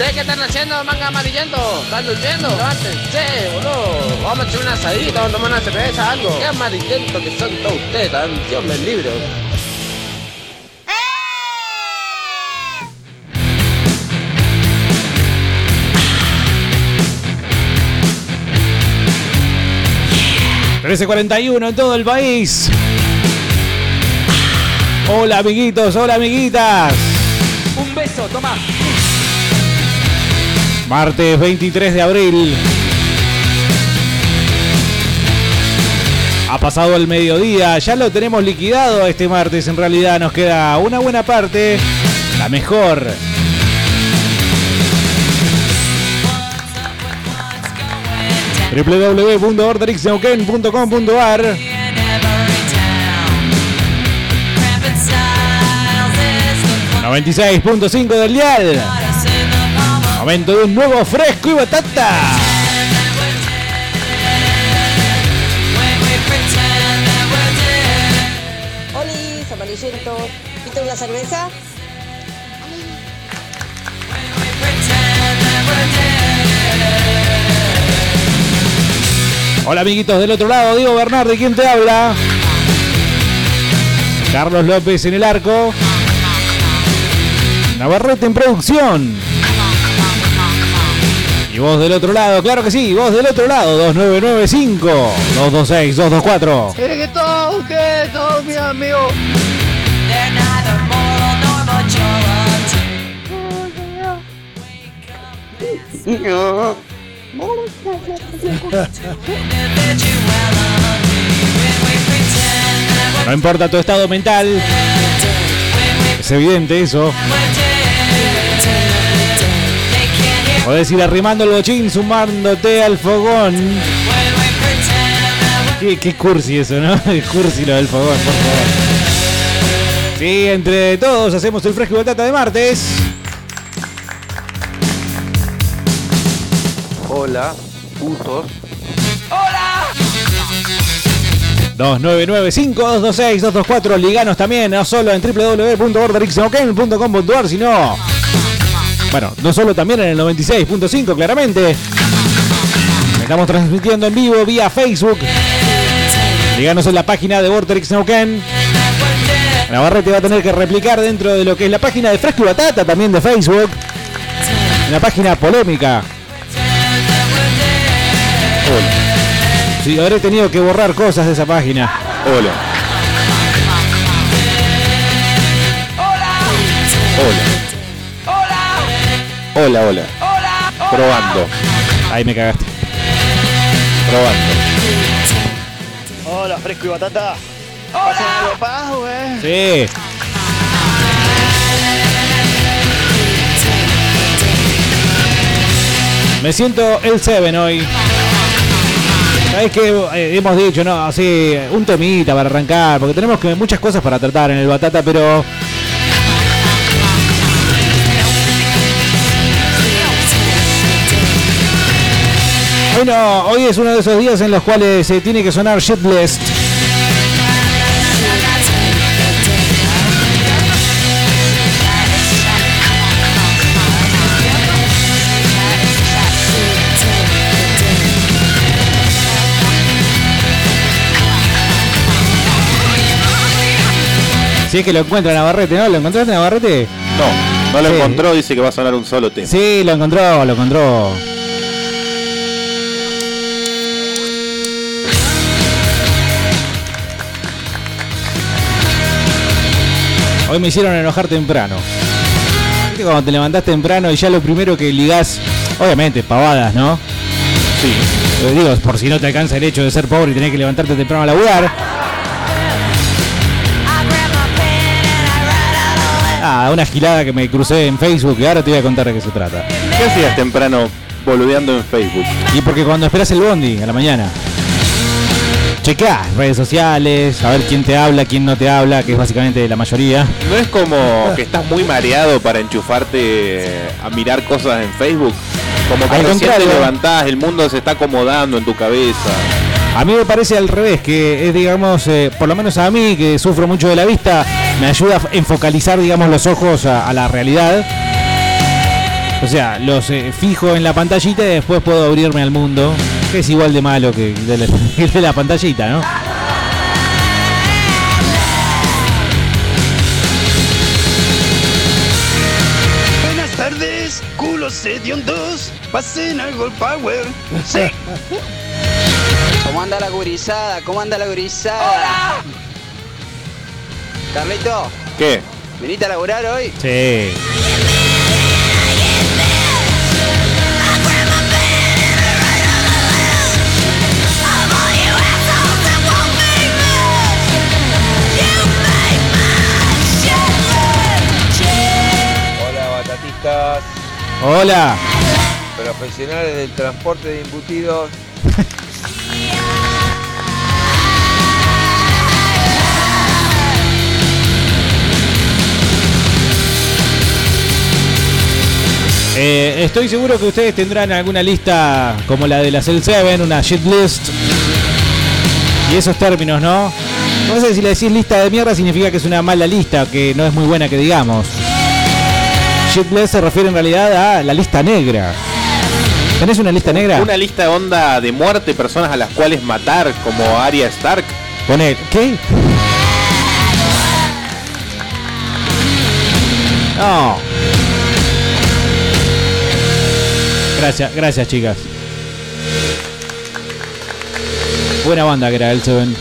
¿Ustedes qué están haciendo, manga amarillento? ¿Están durmiendo? Levántense, boludo. Vamos a echar una asadita, vamos a tomar una cerveza, algo. Qué amarillento que son todos ustedes, tan Dios me libre. ...13.41 en todo el país. Hola amiguitos, hola amiguitas. Un beso, toma. Martes 23 de abril. Ha pasado el mediodía, ya lo tenemos liquidado este martes. En realidad nos queda una buena parte, la mejor. www.orderixneuquén.com.ar 96.5 del dial. Momento de un nuevo fresco y batata. ¿Viste una cerveza? Hola amiguitos del otro lado, Diego Bernardi, ¿quién te habla? Carlos López en el arco. Navarrete en producción. Vos del otro lado, claro que sí, vos del otro lado, 2995 226 224. ¿Qué que todo? ¿Qué todo, mi amigo? No importa tu estado mental. Es evidente eso. Podés ir arrimando el bochín, sumándote al fogón. Qué, qué cursi eso, ¿no? Qué cursi lo del fogón, por favor. Sí, entre todos hacemos el fresco y batata de martes. Hola, putos. 2995-226-224. Liganos también, no solo en www.borderixnoken.com.ar, sino. Bueno, no solo también en el 96.5, claramente. Estamos transmitiendo en vivo vía Facebook. Liganos en la página de Vorterix Neuquén. Navarrete va a tener que replicar dentro de lo que es la página de Fresco y Batata también de Facebook. En la página polémica. Sí, habré tenido que borrar cosas de esa página. Hola. Hola. Hola, hola. Probando. Ahí me cagaste. Probando. Hola, fresco y batata. Hola. paz, güey? Sí. Me siento el Seven hoy. Sabes que eh, hemos dicho, no, así, un temita para arrancar, porque tenemos que, muchas cosas para tratar en el batata, pero. Hoy no, hoy es uno de esos días en los cuales se tiene que sonar Shitlist. Si es que lo encuentra Navarrete, ¿no? ¿Lo encontraste Navarrete? No, no lo Sí. encontró, dice que va a sonar un solo tema. Sí, lo encontró, lo encontró. Hoy me hicieron enojar temprano. ¿Viste cuando te levantás temprano y ya lo primero que ligás, obviamente, pavadas, ¿no? Sí. Pero digo, por si no te alcanza el hecho de ser pobre y tener que levantarte temprano a laburar. Ah, una gilada que me crucé en Facebook y ahora te voy a contar de qué se trata. ¿Qué hacías temprano boludeando en Facebook? Y porque cuando esperas el bondi a la mañana, chequeás redes sociales, a ver quién te habla, quién no te habla, que es básicamente la mayoría. ¿No es como que estás muy mareado para enchufarte a mirar cosas en Facebook? Como que recién te levantás, el mundo se está acomodando en tu cabeza. A mí me parece al revés, que es, digamos, eh, por lo menos a mí, que sufro mucho de la vista, me ayuda a enfocalizar, digamos, los ojos a, a la realidad. O sea, los eh, fijo en la pantallita y después puedo abrirme al mundo, que es igual de malo que de la, que de la pantallita, ¿no? Buenas tardes, culos hediondos. Pasen al Gold Power. Sí. ¿Cómo anda la gurizada? ¿Cómo anda la gurizada? Carlito, ¿Qué? ¿viniste a laburar hoy? Sí. Hola. profesionales del transporte de embutidos. Eh, estoy seguro que ustedes tendrán alguna lista como la de la Cell 7, una shit list. Y esos términos, ¿no? No sé si le decís lista de mierda significa que es una mala lista, que no es muy buena que digamos. Shit list se refiere en realidad a la lista negra. ¿Tenés una lista negra? Una lista de onda de muerte, personas a las cuales matar, como Arya Stark. Poné, ¿qué? No. Gracias, gracias chicas. Buena banda que era el Seven.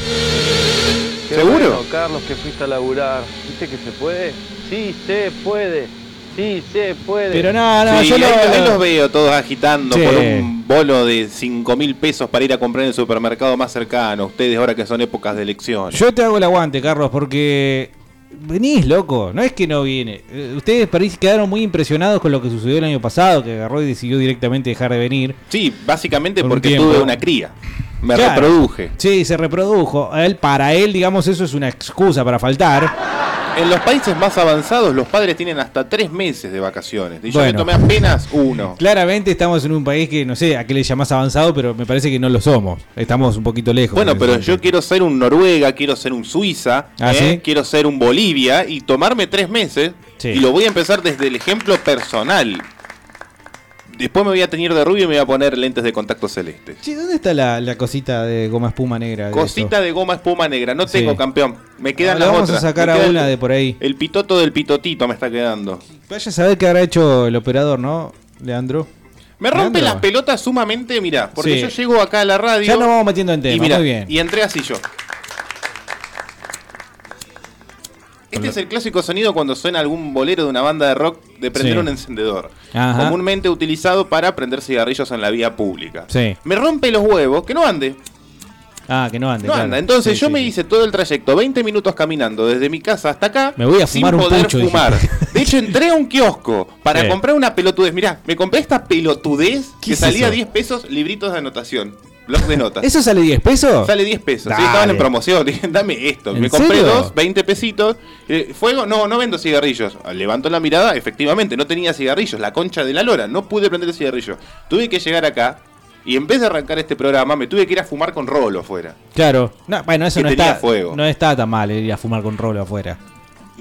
Qué ¿Seguro? bueno, Carlos, que fuiste a laburar. ¿Viste que se puede? Sí, se puede. Sí, se puede. Pero no, no, Sí, yo ahí, lo- ahí los veo todos agitando Sí. por un bolo de 5 mil pesos para ir a comprar en el supermercado más cercano. Ustedes ahora que son épocas de elección. Yo te hago el aguante, Carlos, porque venís, loco. No es que no viene. Eh, Ustedes parece que quedaron muy impresionados con lo que sucedió el año pasado, que agarró y decidió directamente dejar de venir. Sí, básicamente Por un porque tiempo. tuve una cría. Me Claro. reproduje. Sí, se reprodujo. A Él, para él, digamos, eso es una excusa para faltar. En los países más avanzados, los padres tienen hasta tres meses de vacaciones. Y yo Bueno. me tomé apenas uno. Claramente estamos en un país que no sé a qué le llamás avanzado, pero me parece que no lo somos. Estamos un poquito lejos. Bueno, pero sentido. yo quiero ser un Noruega, quiero ser un Suiza, ¿Ah, ¿eh? sí? quiero ser un Bolivia y tomarme tres meses. Sí. Y lo voy a empezar desde el ejemplo personal. Después me voy a teñir de rubio y me voy a poner lentes de contacto celeste. Che, ¿dónde está la, la cosita de goma espuma negra? de Cosita de goma espuma negra. No Sí. tengo campeón. Me quedan le las vamos otras. a sacar Me a una el- de por ahí. El pitoto del pitotito me está quedando. Vaya a saber qué habrá hecho el operador, ¿no, Leandro? Me rompe las pelotas sumamente, mira, porque Sí. yo llego acá a la radio. Ya nos vamos metiendo en tema, y mira, muy bien. y entré así yo. Este es el clásico sonido cuando suena algún bolero de una banda de rock de prender Sí. un encendedor. Ajá. Comúnmente utilizado para prender cigarrillos en la vía pública. Sí. Me rompe los huevos que no ande. Ah, que no ande. No claro. anda. Entonces Sí, yo sí, me sí. hice todo el trayecto, 20 minutos caminando desde mi casa hasta acá. Me voy a sin fumar un poder pucho, fumar. De hecho, entré a un kiosco para comprar una pelotudez. Mirá, me compré esta pelotudez ¿Qué que es salía eso? 10 pesos, libritos de anotación. Blog de notas. ¿Eso sale 10 pesos? Sale 10 pesos. Sí, estaban en promoción. Dije, dame esto. ¿En Me compré serio? dos, 20 pesitos. Eh, Fuego, no, no vendo cigarrillos. Levanto la mirada, efectivamente, no tenía cigarrillos. La concha de la lora. No pude prender el cigarrillo. Tuve que llegar acá. Y en vez de arrancar este programa, me tuve que ir a fumar con rolo afuera. Claro. No, bueno, eso Que no tenía está, fuego. no está tan mal ir a fumar con rolo afuera.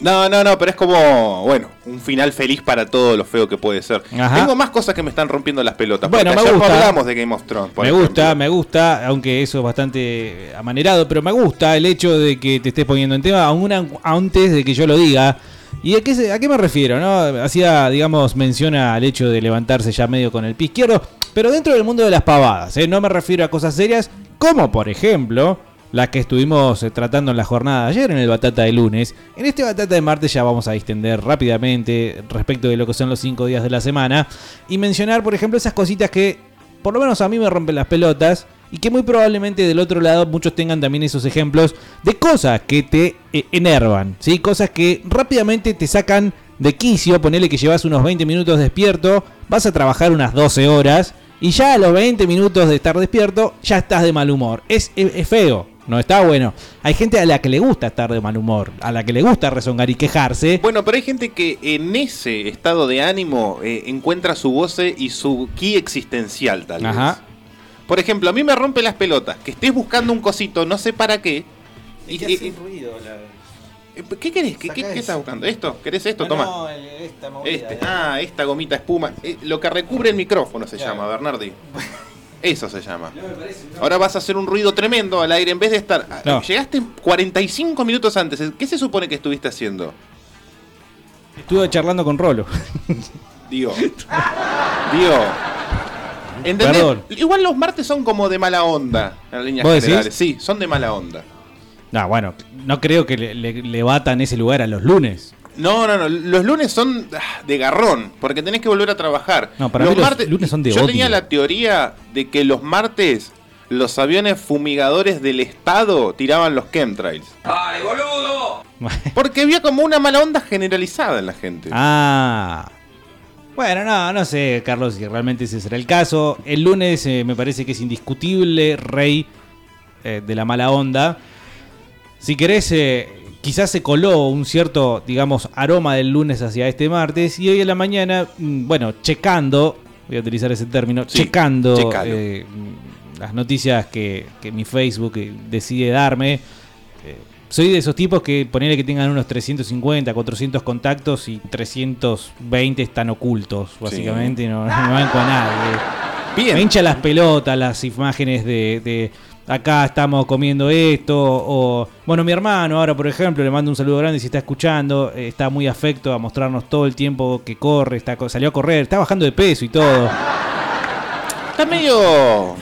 No, no, no, pero es como, bueno, un final feliz para todo lo feo que puede ser. Ajá. Tengo más cosas que me están rompiendo las pelotas. Bueno, me gusta. hablamos de Game of Thrones. por me ejemplo. gusta, me gusta, aunque eso es bastante amanerado, pero me gusta el hecho de que te estés poniendo en tema aún an- antes de que yo lo diga. ¿Y a qué, a qué me refiero? no Hacía, digamos, menciona al hecho de levantarse ya medio con el pie izquierdo, pero dentro del mundo de las pavadas, ¿eh? no me refiero a cosas serias, como por ejemplo las que estuvimos eh, tratando en la jornada de ayer en el Batata de lunes. En este Batata de martes ya vamos a distender rápidamente respecto de lo que son los cinco días de la semana y mencionar, por ejemplo, esas cositas que por lo menos a mí me rompen las pelotas y que muy probablemente del otro lado muchos tengan también esos ejemplos de cosas que te eh, enervan, ¿sí? Cosas que rápidamente te sacan de quicio, ponele que llevas unos 20 minutos despierto, vas a trabajar unas 12 horas y ya a los 20 minutos de estar despierto ya estás de mal humor. Es- es feo, no está bueno. Hay gente a la que le gusta estar de mal humor, a la que le gusta rezongar y quejarse. Bueno, pero hay gente que en ese estado de ánimo eh, encuentra su goce y su ki existencial, tal vez. Ajá. Por ejemplo, a mí me rompe las pelotas que estés buscando un cosito, no sé para qué. y- y- ¿Qué querés? ¿Qué, qué, qué estás buscando? ¿Esto? ¿Querés esto? Toma. Este. Ah, esta gomita espuma. Eh, lo que recubre el micrófono se llama, Bernardi. Eso se llama. Ahora vas a hacer un ruido tremendo al aire en vez de estar. No. Llegaste 45 minutos antes. ¿Qué se supone que estuviste haciendo? Estuve charlando con Rolo. Digo. Digo. ¿Entendés? Perdón. Igual los martes son como de mala onda, en líneas generales. Sí, son de mala onda. No, bueno, no creo que le, le- le batan ese lugar a los lunes. No, no, no. Los lunes son ah, de garrón, porque tenés que volver a trabajar. No, para mí los lunes son de Yo odio. tenía la teoría de que los martes los aviones fumigadores del Estado tiraban los chemtrails. ¡Ay, boludo! Porque había como una mala onda generalizada en la gente. ah. Bueno, no, no sé, Carlos, si realmente ese será el caso. El lunes eh, me parece que es indiscutible, rey eh, de la mala onda. Si querés, eh, quizás se coló un cierto, digamos, aroma del lunes hacia este martes. Y hoy en la mañana, mm, bueno, checando, voy a utilizar ese término, Sí, checando eh, las noticias que, que mi Facebook eh, decide darme. eh, soy de esos tipos que ponerle que tengan unos 350, 400 contactos y 320 están ocultos, básicamente, no, no van con nadie. Bien. Me hincha las pelotas las imágenes de, de acá estamos comiendo esto. O, bueno, mi hermano ahora, por ejemplo, le mando un saludo grande si está escuchando. está muy afecto a mostrarnos todo el tiempo que corre. Está, salió a correr, está bajando de peso y todo. Está medio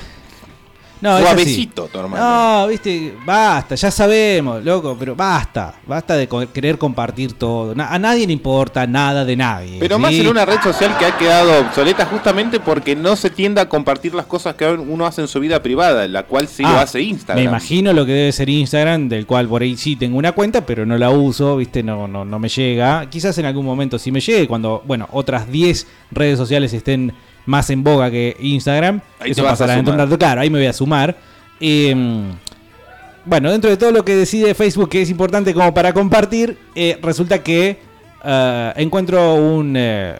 No, suavecito tu hermano. No, viste, basta, ya sabemos, loco, pero basta. Basta de co- querer compartir todo. Na- a nadie le importa nada de nadie. Pero ¿sí? más en una red social que ha quedado obsoleta justamente porque no se tiende a compartir las cosas que uno hace en su vida privada, la cual sí lo Ah, hace Instagram. Me imagino lo que debe ser Instagram, del cual por ahí sí tengo una cuenta, pero no la uso, ¿viste? No, no, no me llega. Quizás en algún momento sí me llegue, cuando, bueno, otras 10 redes sociales estén más en boga que Instagram. Ahí Eso pasará dentro de un sumar. rato, claro, ahí me voy a sumar. Eh, bueno, dentro de todo lo que decide Facebook que es importante como para compartir, eh, resulta que eh, encuentro un eh,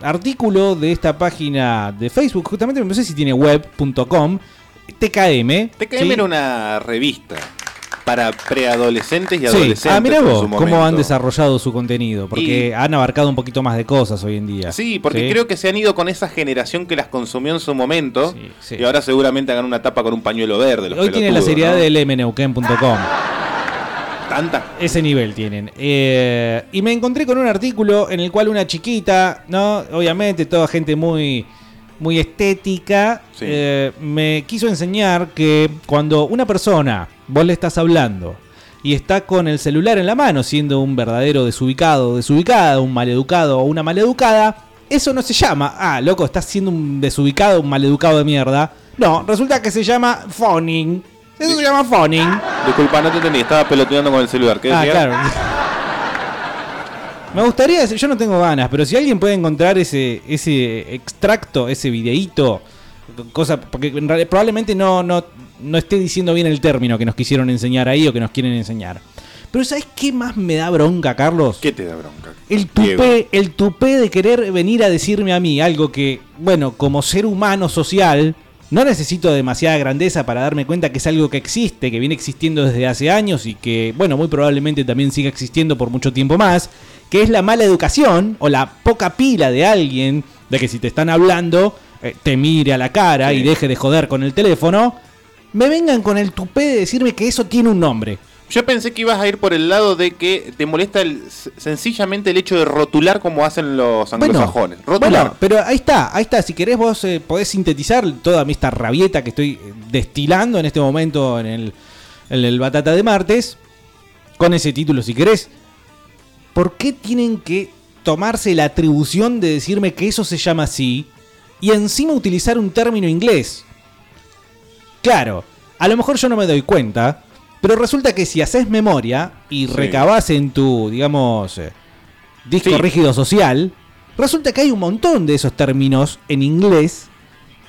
artículo de esta página de Facebook, justamente no sé si tiene web.com, TKM. TKM ¿sí? era una revista para preadolescentes y Sí. adolescentes. Ah, mira vos cómo han desarrollado su contenido, porque Y- han abarcado un poquito más de cosas hoy en día. Sí, porque creo que se han ido con esa generación que las consumió en su momento Sí, sí. y ahora seguramente hagan una tapa con un pañuelo verde. Los Hoy tienen la seriedad ¿no? del mneuquén.com. Tanta. Ese nivel tienen. Eh, y me encontré con un artículo en el cual una chiquita, ¿no? Obviamente, toda gente muy, muy estética, Sí. eh, me quiso enseñar que cuando una persona, vos le estás hablando, y está con el celular en la mano, siendo un verdadero desubicado, desubicada, un maleducado o una maleducada, eso no se llama, ah, loco, estás siendo un desubicado, un maleducado de mierda. No, resulta que se llama phoning. Eso se llama phoning. Disculpa, no te entendí, estaba peloteando con el celular. ¿Qué Ah, decías? claro. Me gustaría, decir- yo no tengo ganas, pero si alguien puede encontrar ese, ese extracto, ese videíto, cosa, porque en realidad probablemente no, no, no esté diciendo bien el término que nos quisieron enseñar ahí o que nos quieren enseñar. Pero ¿sabes qué más me da bronca, Carlos? ¿Qué te da bronca? El Diego. tupé, el tupé de querer venir a decirme a mí algo que, bueno, como ser humano social, no necesito demasiada grandeza para darme cuenta que es algo que existe, que viene existiendo desde hace años y que, bueno, muy probablemente también siga existiendo por mucho tiempo más, que es la mala educación o la poca pila de alguien de que si te están hablando, eh, te mire a la cara Sí. y deje de joder con el teléfono, me vengan con el tupé de decirme que eso tiene un nombre. Yo pensé que ibas a ir por el lado de que te molesta el, sencillamente el hecho de rotular como hacen los anglosajones. rotular. Bueno, pero ahí está, ahí está. Si querés vos eh, podés sintetizar toda esta rabieta que estoy eh, destilando en este momento en el, en el Batata de Martes, con ese título si querés. ¿Por qué tienen que tomarse la atribución de decirme que eso se llama así y encima utilizar un término inglés? Claro, a lo mejor yo no me doy cuenta, pero resulta que si haces memoria y Sí. recabás en tu, digamos, eh, disco Sí. rígido social, resulta que hay un montón de esos términos en inglés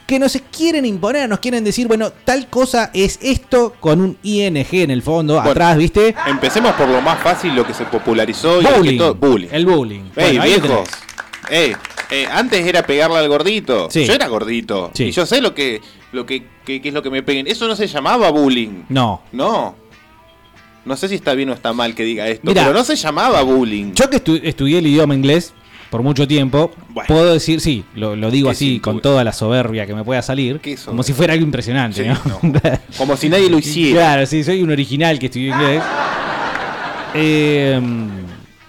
que nos quieren imponer, nos quieren decir, bueno, tal cosa es esto con un ing en el fondo, Bueno, atrás, ¿viste? Empecemos por lo más fácil, lo que se popularizó y que Bullying. todo- bullying. El bullying. Ey, Bueno, viejo. Ey, eh, antes era pegarle al gordito. Sí. Yo era gordito. Sí. Y yo sé lo que, lo que, que- que es lo que me peguen. Eso no se llamaba bullying. No. No. No sé si está bien o está mal que diga esto, pero no se llamaba bullying. Yo que estu- estudié el idioma inglés por mucho tiempo, Bueno. puedo decir, sí, lo, lo digo así con cintura. toda la soberbia que me pueda salir, como si fuera algo impresionante, Sí, ¿no? no. Como si nadie lo hiciera. Claro, sí, soy un original que estudió inglés. Eh,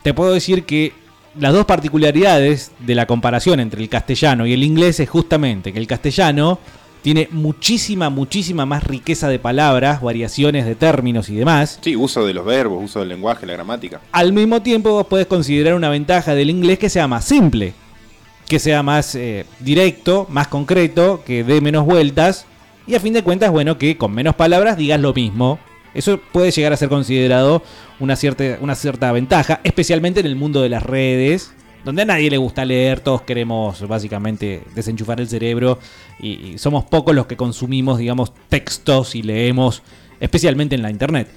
te puedo decir que las dos particularidades de la comparación entre el castellano y el inglés es justamente que el castellano tiene muchísima, muchísima más riqueza de palabras, variaciones de términos y demás. Sí, uso de los verbos, uso del lenguaje, la gramática. Al mismo tiempo vos podés considerar una ventaja del inglés que sea más simple, que sea más eh, directo, más concreto, que dé menos vueltas y a fin de cuentas, bueno, que con menos palabras digas lo mismo. Eso puede llegar a ser considerado una cierta, una cierta ventaja, especialmente en el mundo de las redes, donde a nadie le gusta leer, todos queremos básicamente desenchufar el cerebro y, somos pocos los que consumimos, digamos, textos y leemos, especialmente en la internet.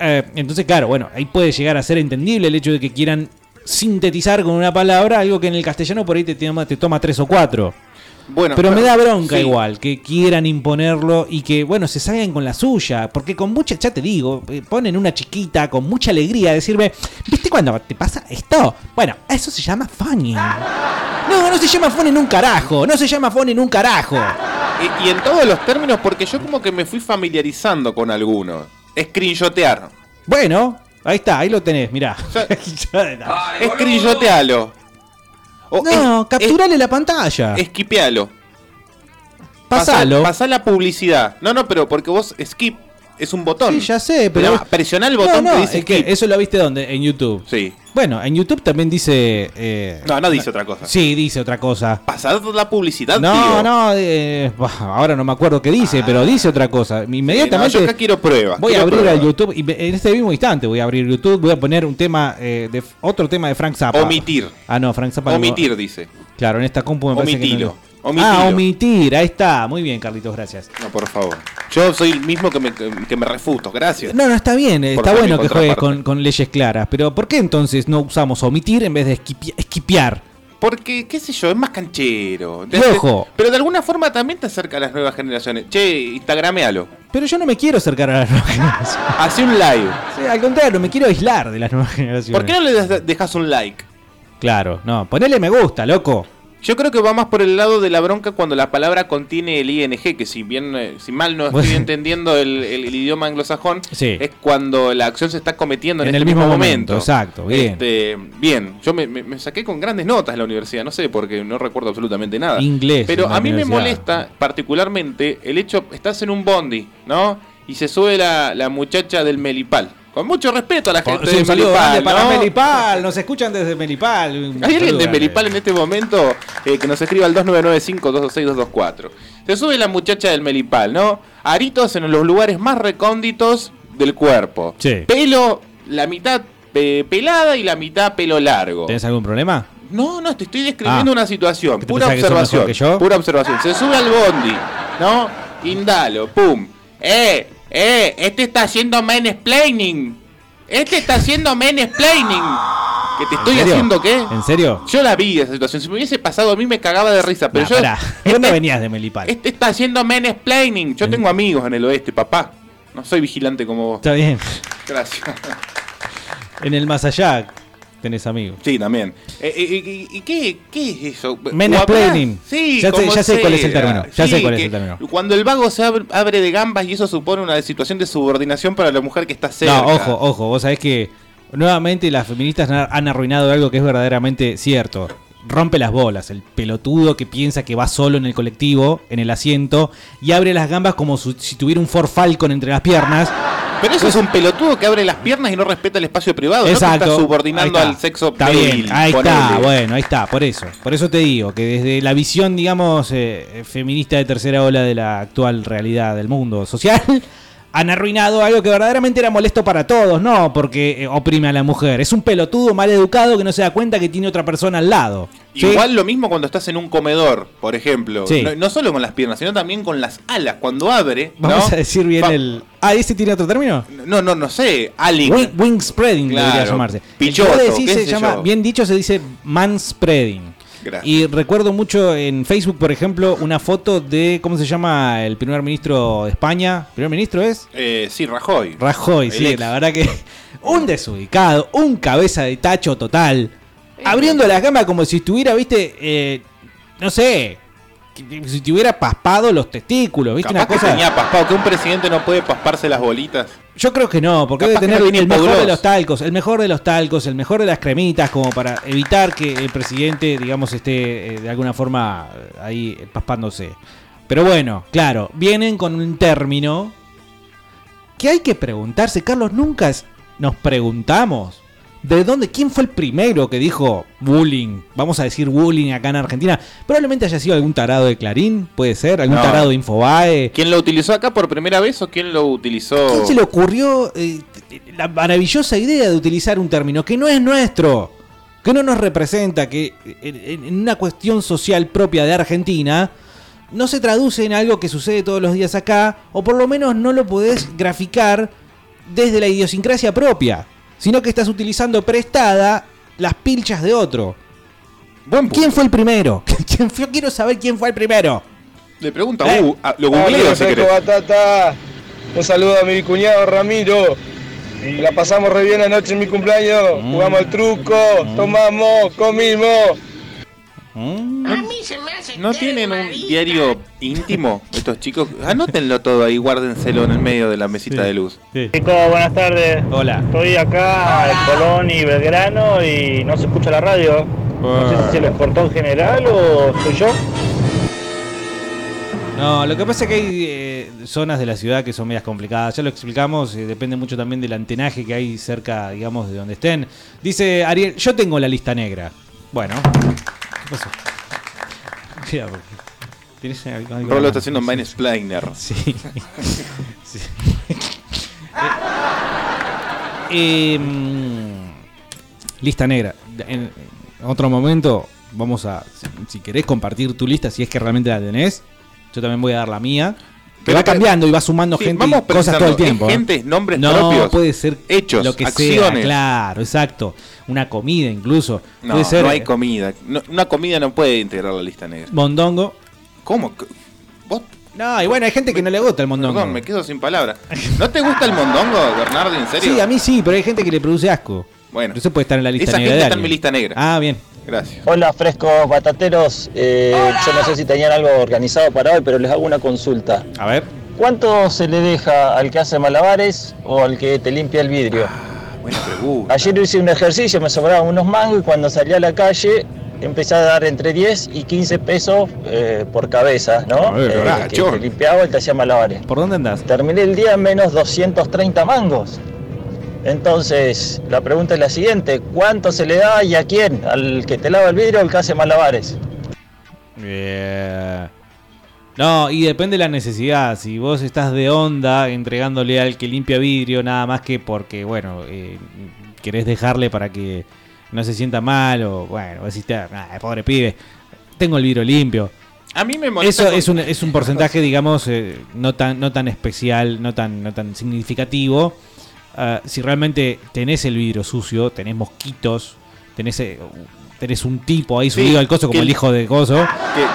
Eh, entonces, claro, bueno, ahí puede llegar a ser entendible el hecho de que quieran sintetizar con una palabra algo que en el castellano por ahí te toma tres o cuatro. Bueno, Pero me da bronca sí. igual que quieran imponerlo y que, bueno, se salgan con la suya. Porque con mucha, ya te digo, eh, ponen una chiquita con mucha alegría a decirme, ¿viste cuando te pasa esto? Bueno, eso se llama funny. No, no se llama funny en un carajo. No se llama funny en un carajo. Y, y en todos los términos, porque yo como que me fui familiarizando con algunos. Screenshotear. Bueno, ahí está, ahí lo tenés, mirá. Screenshotealo. O No, es- capturale la pantalla. es- Esquipealo. Pasalo. Pasá la publicidad. No, no, pero porque vos skip es un botón. Sí, ya sé, pero. Mirá, presioná el botón no, no, que dice es que eso lo viste dónde? En YouTube. Sí. Bueno, en YouTube también dice. eh, No, no dice otra cosa. Sí, dice otra cosa. Pasar la publicidad, No, tío. no, eh, ahora no me acuerdo qué dice, pero dice otra cosa. Sí, no, Inmediatamente yo acá quiero pruebas. voy a abrir al YouTube y me- en este mismo instante voy a abrir YouTube, voy a poner un tema eh, de otro tema de Frank Zappa. Omitir. Ah, no, Frank Zappa. no- Omitir, dice. Claro, en esta compu me parece que Ah, omitir, ahí está. Muy bien, Carlitos, gracias. No, por favor. Yo soy el mismo que me, que me refuto. Gracias. No, no, está bien, está bueno que juegues con, con leyes claras, pero ¿por qué entonces no usamos omitir en vez de esquipear? Porque, qué sé yo, es más canchero. Ojo. Pero de alguna forma también te acerca a las nuevas generaciones. Che, instagramealo. Pero yo no me quiero acercar a las nuevas generaciones. Hace un live. Sí, al contrario, me quiero aislar de las nuevas generaciones. ¿Por qué no le dejas un like? Claro, no, ponele me gusta, loco. Yo creo que va más por el lado de la bronca cuando la palabra contiene el ing, que si bien, eh, si mal no estoy entendiendo el, el- el idioma anglosajón, Sí. es cuando la acción se está cometiendo en, En este el mismo mismo momento, exacto, bien. Este, bien, yo me, me- me saqué con grandes notas en la universidad, no sé, porque no recuerdo absolutamente nada. Inglés Pero a mí me molesta particularmente el hecho, estás en un bondi, ¿no? Y se sube la, la muchacha del Melipal. Con mucho respeto a la gente Sí, de Melipal, para ¿no? Melipal, nos escuchan desde Melipal. un ¿Hay alguien de. Melipal en este momento eh, que nos escriba al 2995-226-224? Se sube la muchacha del Melipal, ¿no? Aritos en los lugares más recónditos del cuerpo. Sí. Pelo, la mitad eh, pelada y la mitad pelo largo. ¿Tenés algún problema? No, no, te estoy describiendo Ah. una situación. ¿Que te Pura que observación. que yo? Pura observación. Se sube al bondi, ¿no? Indalo, pum. ¡Eh! ¡Eh! Este está haciendo mansplaining. Este está haciendo mansplaining. ¿Que te estoy haciendo qué? ¿En serio? Yo la vi esa situación. Si me hubiese pasado a mí me cagaba de risa. Pero Nah, yo. pará. ¿De dónde este, venías de Melipal? este está haciendo mansplaining. Yo tengo amigos en el oeste, papá. No soy vigilante como vos. Está bien. Gracias. En el más allá tenés amigos. Sí, también. Eh, eh, ¿Y qué, qué es eso? Mansplaining. Sí, Ya sé- como ya sé cuál es el término, ya sé cuál es el término. Cuando el vago se abre, abre de gambas y eso supone una situación de subordinación para la mujer que está cerca. No, ojo, ojo, vos sabés que nuevamente las feministas han- arruinado algo que es verdaderamente cierto. Rompe las bolas, el pelotudo que piensa que va solo en el colectivo, en el asiento, y abre las gambas como si tuviera un Ford Falcon entre las piernas. Pero eso es un pelotudo que abre las piernas y no respeta el espacio privado. Exacto. No está subordinando está. al sexo Está bien, ahí está, bueno, ahí está, por eso. Por eso te digo que desde la visión, digamos, eh, feminista de tercera ola de la actual realidad del mundo social, han arruinado algo que verdaderamente era molesto para todos, no porque eh, oprime a la mujer. Es un pelotudo mal educado que no se da cuenta que tiene otra persona al lado. ¿Sí? Igual lo mismo cuando estás en un comedor, por ejemplo. Sí. No, no solo con las piernas, sino también con las alas. Cuando abre. Vamos ¿no? a decir bien el. Ah, ¿ese tiene otro término? No, no, no sé. Aling. Wing, wing spreading debería Claro, llamarse. El que pichoto, decís se llama, yo. bien dicho, se dice manspreading. Gracias. Y recuerdo mucho en Facebook, por ejemplo, una foto de, ¿cómo se llama? El primer ministro de España. ¿Primer ministro es? Eh, sí, Rajoy. Rajoy, El sí, ex. la verdad que un desubicado, un cabeza de tacho total, abriendo la gama como si estuviera, viste, eh, no sé, que- si tuviera paspado los testículos, viste, Capaz una que cosa. tenía paspado, que un presidente no puede pasparse las bolitas. Yo creo que no, porque Capaz debe que tener no el mejor de los talcos, el mejor de los talcos, el mejor de las cremitas, como para evitar que el presidente, digamos, esté eh, de alguna forma eh, ahí eh, paspándose. Pero bueno, claro, vienen con un término que hay que preguntarse. Carlos, nunca nos preguntamos de dónde, quién fue el primero que dijo bullying. Vamos a decir bullying acá en Argentina. Probablemente haya sido algún tarado de Clarín, puede ser, algún No. tarado de Infobae. ¿Quién lo utilizó acá por primera vez o quién lo utilizó? ¿Quién se le ocurrió eh, la maravillosa idea de utilizar un término que no es nuestro? Que no nos representa, que en, en una cuestión social propia de Argentina no se traduce en algo que sucede todos los días acá, o por lo menos no lo podés graficar desde la idiosincrasia propia, sino que estás utilizando prestada las pilchas de otro. Buen punto. ¿Quién fue el primero? ¿Quién fue? Yo quiero saber quién fue el primero. Le pregunta a Eh. Ah, lo googleo si Fresco querés. Batata. Un saludo a mi cuñado Ramiro. La pasamos re bien anoche en mi cumpleaños. Jugamos al truco, tomamos, comimos. ¿No tienen un diario íntimo estos chicos? Anótenlo todo ahí, guárdenselo en el medio de la mesita de luz. Chicos, buenas tardes. Hola. Estoy acá en Colón y Belgrano y no se escucha la radio. No sé si se les cortó en general o soy yo. No, lo que pasa es que hay eh, zonas de la ciudad que son medias complicadas. Ya lo explicamos, eh, depende mucho también del antenaje que hay cerca, digamos, de donde estén. Dice Ariel, yo tengo la lista negra. Bueno, ¿qué pasó? Mira, ¿tienes algo- algo está haciendo mansplainer. Sí. Sí. Eh, mm, lista negra. En otro momento vamos a, si, si querés compartir tu lista, si es que realmente la tenés, yo también voy a dar la mía. Pero va cambiando y va sumando Sí, gente vamos y cosas todo el precisando, ¿es tiempo. ¿eh? gentes, nombres no, propios, puede ser hechos, lo que sea, acciones? claro, exacto. Una comida incluso. No, puede ser no hay eh, comida. No- una comida no puede integrar la lista negra. mondongo. ¿Cómo? ¿Vos? No, y bueno, hay gente que no le gusta el mondongo. Perdón, me quedo sin palabras. ¿No te gusta el mondongo, Bernardo? ¿En serio? Sí, a mí sí, pero hay gente que le produce asco. Bueno, Eso puede estar en la lista esa negra gente de está en mi lista negra. Ah, bien. Gracias. Hola, frescos batateros. Eh, yo no sé si tenían algo organizado para hoy, pero les hago una consulta. A ver. ¿Cuánto se le deja al que hace malabares o al que te limpia el vidrio? Buena pregunta. Ayer hice un ejercicio, me sobraban unos mangos y cuando salí a la calle empecé a dar entre 10 y 15 pesos eh, por cabeza, ¿no? Ver, Eh, que te limpiaba y te hacía malabares. ¿Por dónde andás? Terminé el día en menos 230 mangos. Entonces, la pregunta es la siguiente, ¿cuánto se le da y a quién? ¿Al que te lava el vidrio o al que hace malabares? Eh, No, y depende de la necesidad. Si vos estás de onda entregándole al que limpia vidrio, nada más que porque, bueno, eh, querés dejarle para que no se sienta mal o, bueno, vos decís, "Ah, pobre pibe, tengo el vidrio limpio. A mí me molesta. Eso con- es un, es un porcentaje, digamos, eh, no, tan, no tan especial, no tan, no tan significativo. Ah, si realmente tenés el vidrio sucio, tenés mosquitos, tenés, eh, tenés un tipo ahí Sí, subido al coso como el el- hijo de coso, que-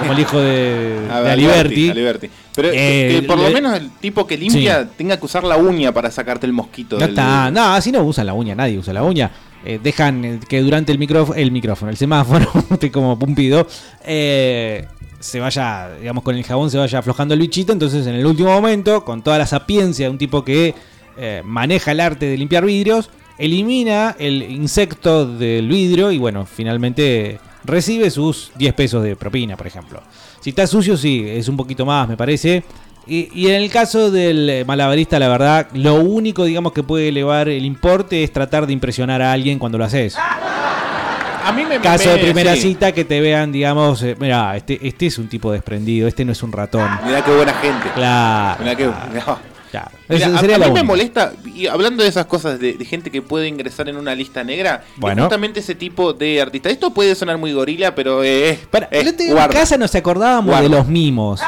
como el hijo de, de Aliberti, Aliberti. Aliberti. Pero Eh, que, que por lo le- menos el tipo que limpia tenga que usar la uña para sacarte el mosquito. No del- está, no, así no usan la uña, nadie usa la uña. Eh, dejan eh, que durante el micrófono, el micrófono, el semáforo, estoy como pumpido, eh, se vaya, digamos, con el jabón se vaya aflojando el bichito. Entonces, en el último momento, con toda la sapiencia de un tipo que eh, maneja el arte de limpiar vidrios, elimina el insecto del vidrio y, bueno, finalmente recibe sus 10 pesos de propina, por ejemplo. Si está sucio, sí, es un poquito más, me parece. Y, y en el caso del malabarista, la verdad, lo único, digamos, que puede elevar el importe es tratar de impresionar a alguien cuando lo haces. A mí me Caso me- de primera sí. cita que te vean, digamos, eh, mira, este, este es un tipo desprendido, este no es un ratón. Mirá qué buena gente. Claro. Mirá qué- no. Claro. Mira, a, mí me molesta, y hablando de esas cosas de, de gente que puede ingresar en una lista negra, Bueno. es justamente ese tipo de artista. Esto puede sonar muy gorila, pero. Para, día en casa nos acordábamos Guarda. de los mimos.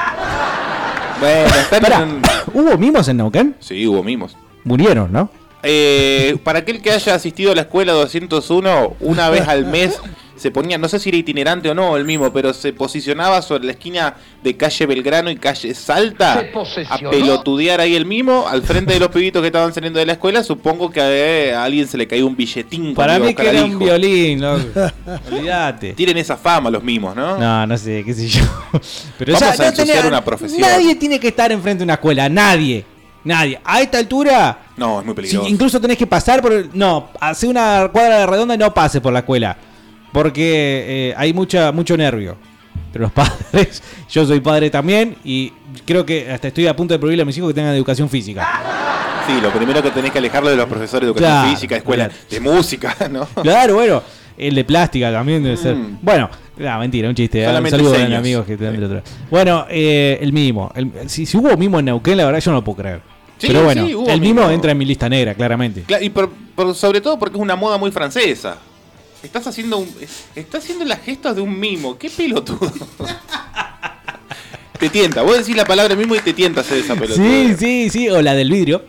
Bueno, están Pará, en- ¿Hubo mimos en Neuquén? Sí, hubo mimos. Murieron, ¿no? Eh, para aquel que haya asistido a la escuela 201 una vez al mes, se ponía, no sé si era itinerante o no el mimo, pero se posicionaba sobre la esquina de calle Belgrano y calle Salta a pelotudear ahí el mimo al frente de los pibitos que estaban saliendo de la escuela. Supongo que eh, a alguien se le cayó un billetín. Para mí que era un violín, loco. Olvídate. Tienen esa fama los mimos, ¿no? No, no sé, qué sé yo. Pero Vamos a no tenía- una profesión. Nadie tiene que estar enfrente de una escuela, nadie. Nadie. A esta altura, No, es muy si peligroso. incluso tenés que pasar por el- No, hace una cuadra de redonda y no pase por la escuela. Porque eh, hay mucha, mucho nervio. Pero los padres, yo soy padre también y creo que hasta estoy a punto de prohibirle a mis hijos que tengan educación física. Sí, lo primero que tenés que alejarlo de los profesores de educación Claro, física, escuela claro. de música, ¿no? Claro, bueno. El de plástica también debe ser. Mm. Bueno, no, mentira, un chiste. Un Solamente saludo a mis señas. amigos que están del otro. Bueno, eh, el mimo. El- si, si hubo mimo en Neuquén, la verdad yo no lo puedo creer. Sí, Pero bueno, sí, el mimo, mimo. entra en mi lista negra, claramente. Cla- Y por- por- sobre todo porque es una moda muy francesa. Estás haciendo un, estás haciendo las gestas de un mimo. Qué pelotudo. te tienta. Vos decís la palabra mimo y te tienta hacer esa pelota. Sí, sí, sí. O la del vidrio.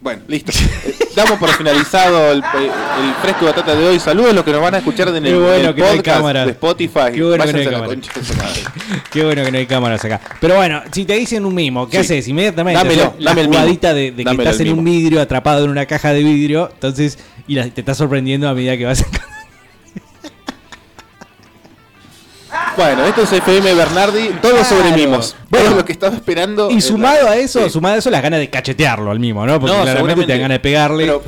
Bueno, listo. Eh, Damos por finalizado el, el fresco de batata de hoy. Saludos a los que nos van a escuchar en el, bueno el no podcast cámara. de Spotify. Qué bueno que no hay concha. Qué bueno que no hay cámaras acá. Pero bueno, si te dicen un mimo, ¿qué Sí. haces? Inmediatamente Dámelo, la dame jugadita de, de que Dámelo estás en un vidrio atrapado en una caja de vidrio. Entonces, y la- te estás sorprendiendo a medida que vas Bueno, esto es FM Bernardi. Todo sobre mimos. Bueno. Todo lo que estaba esperando. Y sumado la- a eso, Sí. sumado a eso, las ganas de cachetearlo al mimo, ¿no? Porque No, claramente te dan ganas de pegarle. Pero,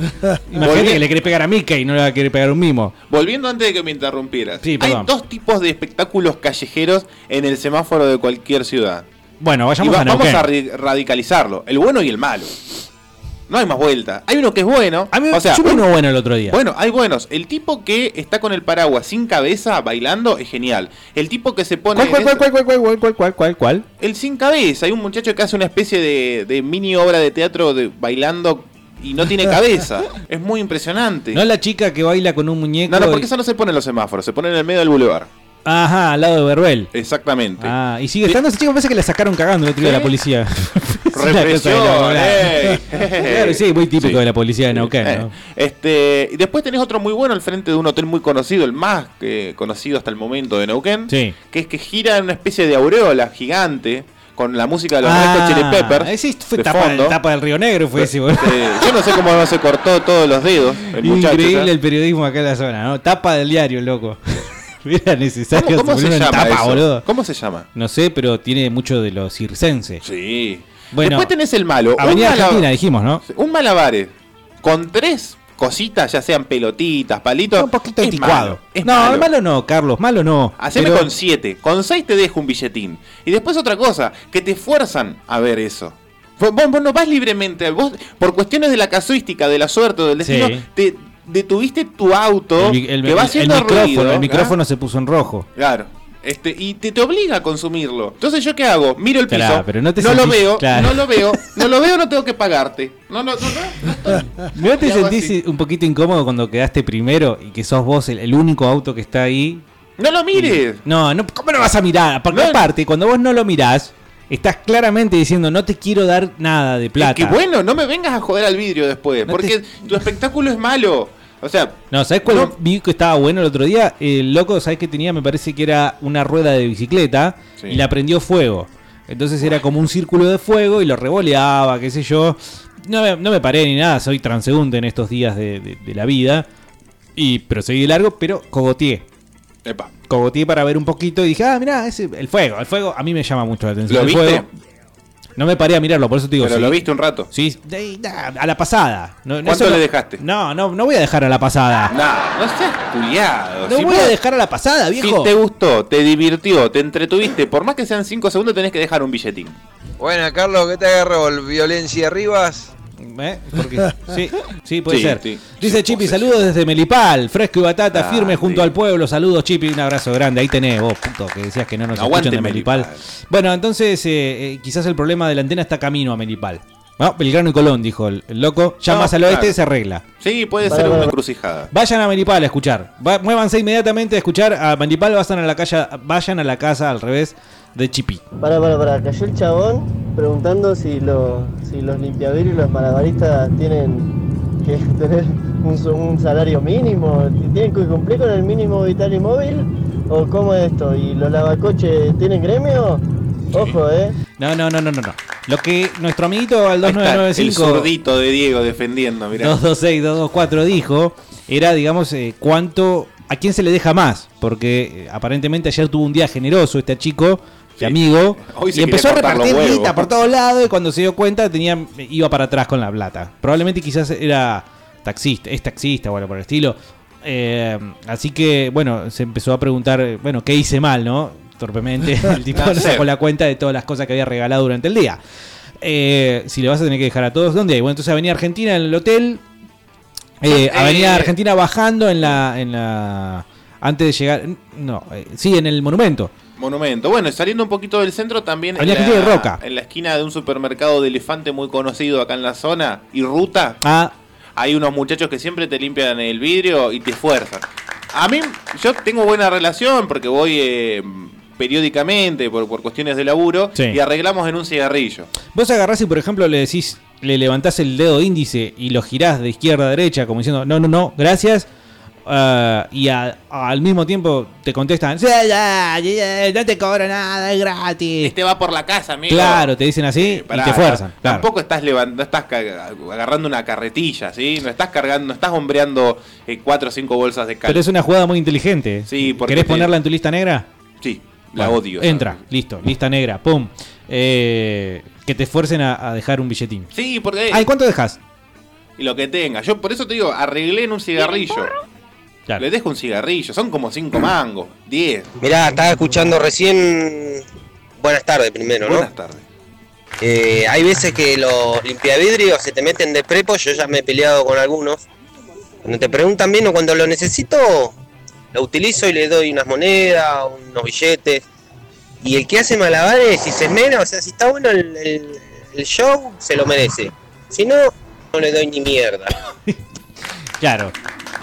Imagínate que le querés pegar a Mickey y no le va a querer pegar a un mimo. Volviendo antes de que me interrumpieras. Sí, Hay dos tipos de espectáculos callejeros en el semáforo de cualquier ciudad. Bueno, Y vayamos va- a vamos Neuquén. a ri- radicalizarlo. El bueno y el malo. No hay más vuelta. Hay uno que es bueno. A mí o sea, yo vi uno bueno el otro día. Bueno, hay buenos. El tipo que está con el paraguas sin cabeza bailando es genial. El tipo que se pone. ¿Cuál, cuál, cuál, cuál, cuál, cuál, cuál, cuál, cuál, cuál? El sin cabeza. Hay un muchacho que hace una especie de, de mini obra de teatro de, bailando y no tiene cabeza. es muy impresionante. No la chica que baila con un muñeco. No, no, y- porque eso no se pone en los semáforos, se pone en el medio del bulevar. Ajá, al lado de Berbel. Exactamente. Ah, y sigue estando ese chico, parece que le sacaron cagando el otro día ¿Sí? la policía. De Represión, ey. Claro, sí, muy típico Sí. de la policía de Neuquén, Eh, ¿no? Este, y después tenés otro muy bueno al frente de un hotel muy conocido, el más que conocido hasta el momento de Neuquén, Sí. que es que gira en una especie de aureola gigante con la música de los Ah, Red Hot Chili Peppers. ese fue de tapa, fondo. tapa del Río Negro, fue ese, boludo. Eh, yo no sé cómo no se cortó todos los dedos. El muchacho, Increíble el periodismo acá en la zona, ¿no? Tapa del diario, loco. Era necesario ¿Cómo, cómo se llama tapa, eso? boludo. ¿Cómo se llama? No sé, pero tiene mucho de lo circense. Sí. Bueno, Después tenés el malo. Avenida Argentina, dijimos, ¿no? Un malabares con tres cositas, ya sean pelotitas, palitos. Un poquito es anticuado. malo, es no, malo. malo. no, Carlos, malo no. Haceme Pero- con 7. Con 6 te dejo un billetín. Y después otra cosa, que te fuerzan a ver eso. Vos, vos- vos no vas libremente. Vos, por cuestiones de la casuística, de la suerte o del destino, Sí. te detuviste tu auto el, el- que va haciendo el micrófono, ruido. el ¿ah? micrófono se puso en rojo. Claro. Este, y te, te obliga a consumirlo. Entonces, ¿yo qué hago? Miro el piso. Claro, pero no te lo sentís- veo, claro. no lo veo, no lo veo, no tengo que pagarte. No, no, no, no, no. ¿No te sentís así. un poquito incómodo cuando quedaste primero y que sos vos el, el único auto que está ahí? No lo mires. No, no, ¿cómo no vas a mirar? Porque No. aparte, cuando vos no lo mirás, estás claramente diciendo no te quiero dar nada de plata. Es que bueno, no me vengas a joder al vidrio después, No porque tu espectáculo es malo. O sea, No, ¿sabes cuál No. vi que estaba bueno el otro día? El loco, ¿sabes qué tenía? Me parece que era una rueda de bicicleta Sí. y la prendió fuego. Entonces era como un círculo de fuego y lo revoleaba, qué sé yo. No me, no me paré ni nada, soy transeúnte en estos días de, de- de la vida. Y, pero seguí de largo, pero cogoteé. Epa. Cogoteé para ver un poquito y dije, ah, mirá, ese, el fuego. El fuego a mí me llama mucho la atención. ¿Lo el viste? fuego. No me paré a mirarlo, por eso te digo. Pero sí. lo viste un rato. Sí, de- a la pasada. No, ¿Cuánto eso le no- dejaste? No, no, no voy a dejar a la pasada. No, no seas culiado. No Si voy vos- a dejar a la pasada, Si viejo. te gustó, te divirtió, te entretuviste, por más que sean 5 segundos, tenés que dejar un billetín. Buena, Carlos, ¿qué te agarró? ¿El violencia Rivas? ¿Eh? Porque- sí, sí, puede Sí, ser. sí. Dice Chipi, saludos desde Melipal, fresco y batata, Ah, firme junto sí. al pueblo. Saludos, Chipi, un abrazo grande. Ahí tenés vos, puto, que decías que no nos Aguante escuchan de Melipal. Melipal. Bueno, entonces eh, eh, quizás el problema de la antena está camino a Melipal. No, Belgrano y Colón, dijo el, el loco. Ya No, más al oeste claro. se arregla. Sí, puede ser una encrucijada. Vayan a Melipal a escuchar. Va- muévanse inmediatamente a escuchar a Melipal, vayan a la calle, vayan a la casa al revés de Chipi. Para, para, para. Cayó el chabón preguntando si, lo, si los limpiavidrios y los malabaristas tienen que tener un, su- un salario mínimo? ¿Tienen que cumplir con el mínimo vital y móvil? ¿O cómo es esto? ¿Y los lavacoches tienen gremio? Ojo, ¿eh? No, no, no, no, no. no. Lo que nuestro amiguito al Ahí está, el 2995 zurdito de Diego defendiendo, mirá. 226 224 dijo era, digamos, eh, cuánto a quién se le deja más, porque eh, aparentemente ayer tuvo un día generoso este chico, este amigo, Hoy y empezó a repartir guita por todos lados y cuando se dio cuenta tenía iba para atrás con la plata. Probablemente quizás era taxista, es taxista o algo por el estilo. Eh, así que, bueno, se empezó a preguntar, bueno, ¿qué hice mal, no? Torpemente, el tipo No sacó la cuenta de todas las cosas que había regalado durante el día. Eh, si le vas a tener que dejar a todos, ¿dónde hay? Bueno, entonces Avenida Argentina en el hotel. Eh, Eh, Avenida Argentina bajando en la, en la. Antes de llegar. No, sí, en el monumento. Monumento. Bueno, saliendo un poquito del centro también. En la- de Roca. En la esquina de un supermercado de elefante muy conocido acá en la zona y ruta. Ah, Hay unos muchachos que siempre te limpian el vidrio y te esfuerzan. A mí, yo tengo buena relación porque voy eh, periódicamente por, por cuestiones de laburo Sí. y arreglamos en un cigarrillo. vos agarrás y, por ejemplo, le decís. Le levantás el dedo índice y lo girás de izquierda a derecha, como diciendo, no, no, no, gracias. Ah, y a- al mismo tiempo te contestan, "Sí, ya, ya, ya, no te cobro nada, es gratis. Este va por la casa, amigo. Claro, te dicen así Pará, y te fuerzan. Claro. Tampoco estás levant- no estás agarrando una carretilla, ¿sí? No estás cargando, no estás hombreando eh, cuatro o cinco bolsas de cal. Pero es una jugada muy inteligente. Sí, porque ¿Querés te- ponerla en tu lista negra? Sí, la Bueno, odio. Entra, listo, lista negra, pum. Eh, que te esfuercen a, a dejar un billetín. Sí, porque Ay, ¿cuánto dejas? y lo que tenga. Yo por eso te digo, arreglé en un cigarrillo. Claro. Le dejo un cigarrillo, son como cinco mangos, diez. Mirá, estaba escuchando recién. Buenas tardes primero, ¿no? Buenas tardes. Eh, hay veces que los limpiavidrios se te meten de prepo, yo ya me he peleado con algunos. Cuando te preguntan bien o cuando lo necesito, lo utilizo y le doy unas monedas, unos billetes. Y el que hace malabares, si se esmera, o sea, si está bueno el, el- el show, se lo merece. Si no, no le doy ni mierda. Claro.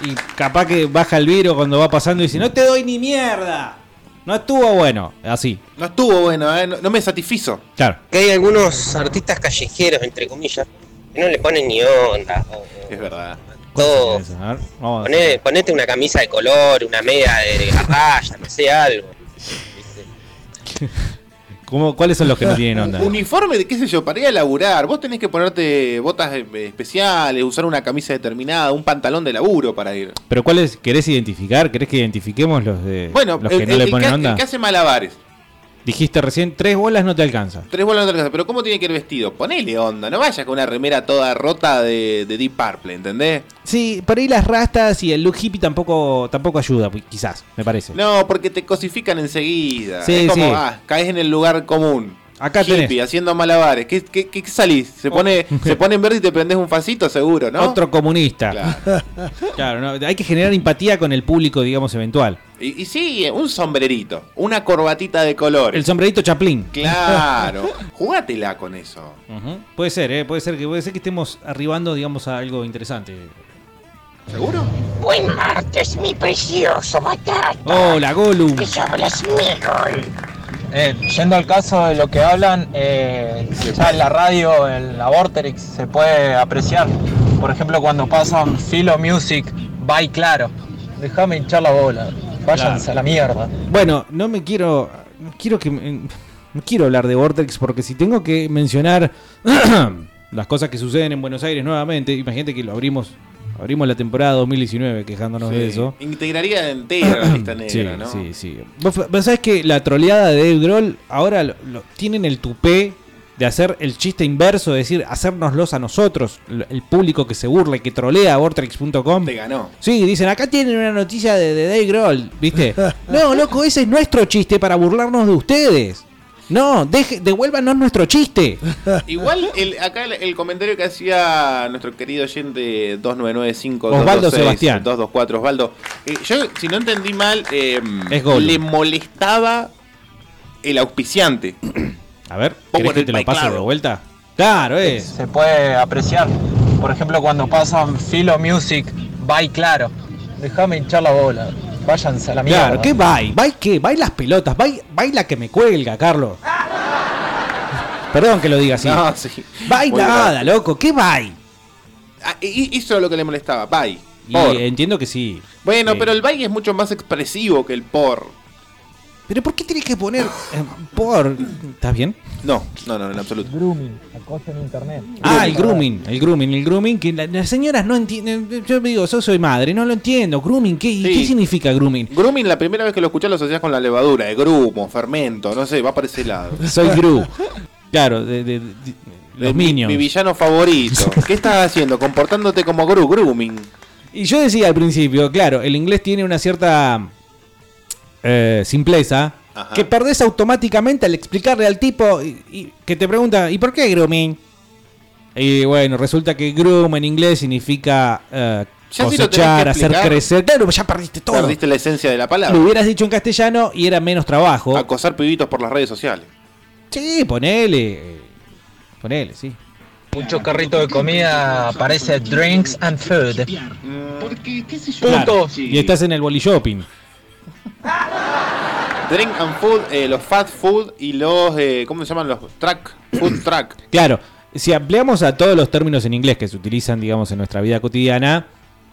Y capaz que baja el vidrio cuando va pasando y dice, no te doy ni mierda. No estuvo bueno. Así. No estuvo bueno, ¿eh? no, no me satisfizo. Claro. Que hay algunos artistas callejeros, entre comillas, que no le ponen ni onda. o- Es verdad. Todo. A ver, vamos a- Poné- ponete una camisa de color, una media de raya, no sé, algo. ¿Cómo- ¿Cuáles son los que no tienen onda? Uniforme de qué sé yo, para ir a laburar. Vos tenés que ponerte botas eh, especiales, usar una camisa determinada, un pantalón de laburo para ir. Pero ¿cuáles querés identificar? ¿Querés que identifiquemos los de Bueno, los el, que no el- le el ponen que, onda? el que hace malabares. Dijiste recién, tres bolas no te alcanza. Tres bolas no te alcanza, pero ¿cómo tiene que ir vestido? Ponele onda, no vayas con una remera toda rota de, de Deep Purple, ¿entendés? Sí, por ahí las rastas y el look hippie tampoco, tampoco ayuda, quizás, me parece. No, porque te cosifican enseguida. Sí, es como, sí. ah, caes en el lugar común. Acá Hippie, tenés. haciendo malabares. ¿Qué, qué, qué salís? Se pone, se pone en verde y te prendes un facito, seguro, ¿no? Otro comunista. Claro. Claro, no, hay que generar empatía con el público, digamos, eventual. Y, y sí, un sombrerito, una corbatita de colores. El sombrerito Chaplin. Claro. Jugátela con eso. Puede ser, ¿eh? puede ser que puede ser que estemos arribando, digamos, a algo interesante. ¿Seguro? Buen martes, mi precioso batata. Hola, Gollum. Que hablas Miguel. Eh, yendo al caso de lo que hablan, eh, ya en la radio, en la Vorterix, se puede apreciar. Por ejemplo, cuando pasan Philo Music, by Claro. Déjame hinchar la bola. Váyanse Claro. a la mierda. Bueno, no me quiero. No quiero que. me- No quiero hablar de Vortex porque si tengo que mencionar las cosas que suceden en Buenos Aires nuevamente, imagínate que lo abrimos. Abrimos la temporada 2019 quejándonos de eso. Integraría entera la lista negra, Sí, ¿no? sí, sí. Vos, vos sabés que la troleada de Dave Grohl ahora lo- lo- tienen el tupé de hacer el chiste inverso, de decir, hacérnoslos a nosotros, el público que se burla y que trolea a Vortex.com. Te ganó. Sí, dicen, acá tienen una noticia de, de Dave Grohl, ¿viste? no, loco, ese es nuestro chiste para burlarnos de ustedes. No, deje, devuélvanos nuestro chiste. Igual el, acá el, el comentario que hacía nuestro querido oyente 2995 Osvaldo Sebastián. 224 Osvaldo. eh, yo, si no entendí mal, eh, Es Gollum. le molestaba el auspiciante. A ver, ¿querés que te lo by pase claro. de vuelta? Claro, es. Se puede apreciar. Por ejemplo, cuando pasan Philo Music, by Claro. Déjame hinchar la bola. Váyanse a la mierda. Claro, ¿qué bye? ¿Bye qué? ¿Bye las pelotas? ¿Bye, bye la que me cuelga, Carlos? Perdón que lo diga así. No, sí. Bye Muy nada, grave. loco. ¿Qué bye? Ah, y- eso es lo que le molestaba. Bye. Y Por. entiendo que sí. Bueno, pero el bye es mucho más expresivo que el por. ¿Pero por qué tienes que poner eh, por? ¿Estás bien? No, no, no, en absoluto. Grooming, acoso en internet. Ah, el grooming, el grooming, el grooming, que la- las señoras no entienden. Yo digo, yo soy madre, no lo entiendo. Grooming, ¿qué, Sí. ¿qué significa grooming? Grooming, la primera vez que lo escuché lo asocias con la levadura, de grumo, fermento, no sé, va para ese lado. Soy Gru. Claro, de, de- de- los Eh, mi- minions. Mi, villano favorito. ¿Qué estás haciendo? Comportándote como Gru, grooming. Y yo decía al principio, claro, el inglés tiene una cierta eh, simpleza Ajá. que perdés automáticamente al explicarle al tipo y, y que te pregunta, ¿y por qué grooming? Y bueno, resulta que groom en inglés significa si cosechar, que hacer crecer. Claro, ya perdiste todo. Perdiste la esencia de la palabra. Lo hubieras dicho en castellano y era menos trabajo. Acosar pibitos por las redes sociales. Sí, ponele. Ponele, sí. Mucho carrito de comida aparece drinks and food. Claro, Puntos. Y estás en el boli shopping. Drink and food, eh, los fast food y los, eh, ¿cómo se llaman? Los track, food track. Claro, si ampliamos a todos los términos en inglés que se utilizan, digamos, en nuestra vida cotidiana,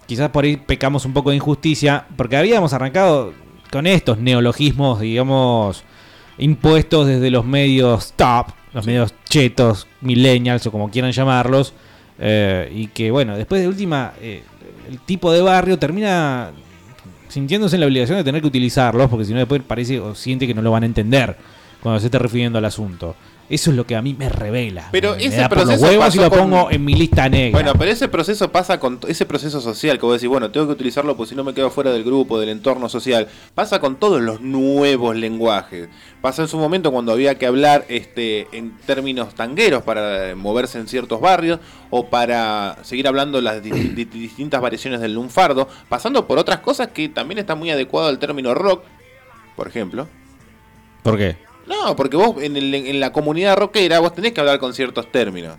quizás por ahí pecamos un poco de injusticia, porque habíamos arrancado con estos neologismos, digamos, impuestos desde los medios top, los medios chetos, millennials o como quieran llamarlos, eh, y que, bueno, después de última, eh, el tipo de barrio termina sintiéndose en la obligación de tener que utilizarlos, porque si no después parece o siente que no lo van a entender cuando se esté refiriendo al asunto. Eso es lo que a mí me revela. Pero me, me ese da por los proceso huevos y lo con- pongo en mi lista negra. Bueno, pero ese proceso pasa con ese proceso social que vos decís, bueno, tengo que utilizarlo porque si no me quedo fuera del grupo, del entorno social. Pasa con todos los nuevos lenguajes. Pasó en su momento cuando había que hablar este en términos tangueros para eh, moverse en ciertos barrios o para seguir hablando las di- di- distintas variaciones del lunfardo, pasando por otras cosas que también está muy adecuado al término rock, por ejemplo. ¿Por qué? No, porque vos en, el- en la comunidad rockera vos tenés que hablar con ciertos términos.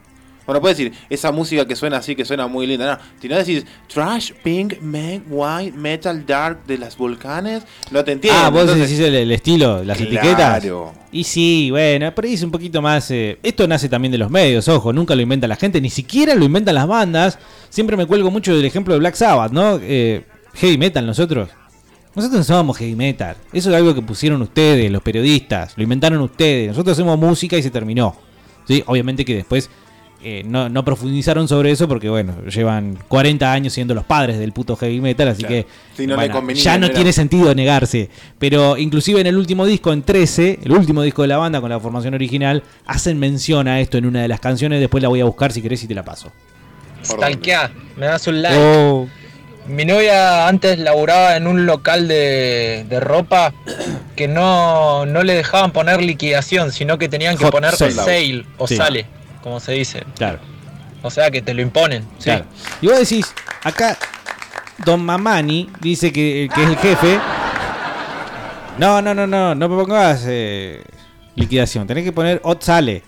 Bueno, puedes decir, esa música que suena así, que suena muy linda. No, si no decís trash, pink, meg, white, metal, dark de las volcanes, no te entiendo. ah, vos Entonces, decís el, el estilo, las Claro. etiquetas. Y sí, bueno, pero ahí es un poquito más. eh, esto nace también de los medios, ojo, nunca lo inventa la gente, ni siquiera lo inventan las bandas. Siempre me cuelgo mucho del ejemplo de Black Sabbath, ¿no? Eh, heavy metal, nosotros. Nosotros no somos heavy metal. Eso es algo que pusieron ustedes, los periodistas. Lo inventaron ustedes. Nosotros hacemos música y se terminó. ¿Sí? Obviamente que después eh, no, no profundizaron sobre eso porque, bueno, llevan 40 años siendo los padres del puto heavy metal. Así Claro. que Si no le bueno, convenía, ya no era- tiene sentido negarse. Pero inclusive en el último disco, en 13, el último disco de la banda con la formación original, hacen mención a esto en una de las canciones. Después la voy a buscar si querés y te la paso. Stalkeá, me das un like. Oh. Mi novia antes laburaba en un local de, de ropa que no, no le dejaban poner liquidación, sino que tenían que Hot poner sale. sale o Sí. sale, como se dice. Claro. O sea que te lo imponen. sí. Claro. Y vos decís, acá Don Mamani dice que, que es el jefe. No, no, no, no, no me pongas eh, liquidación. Tenés que poner Ot sale.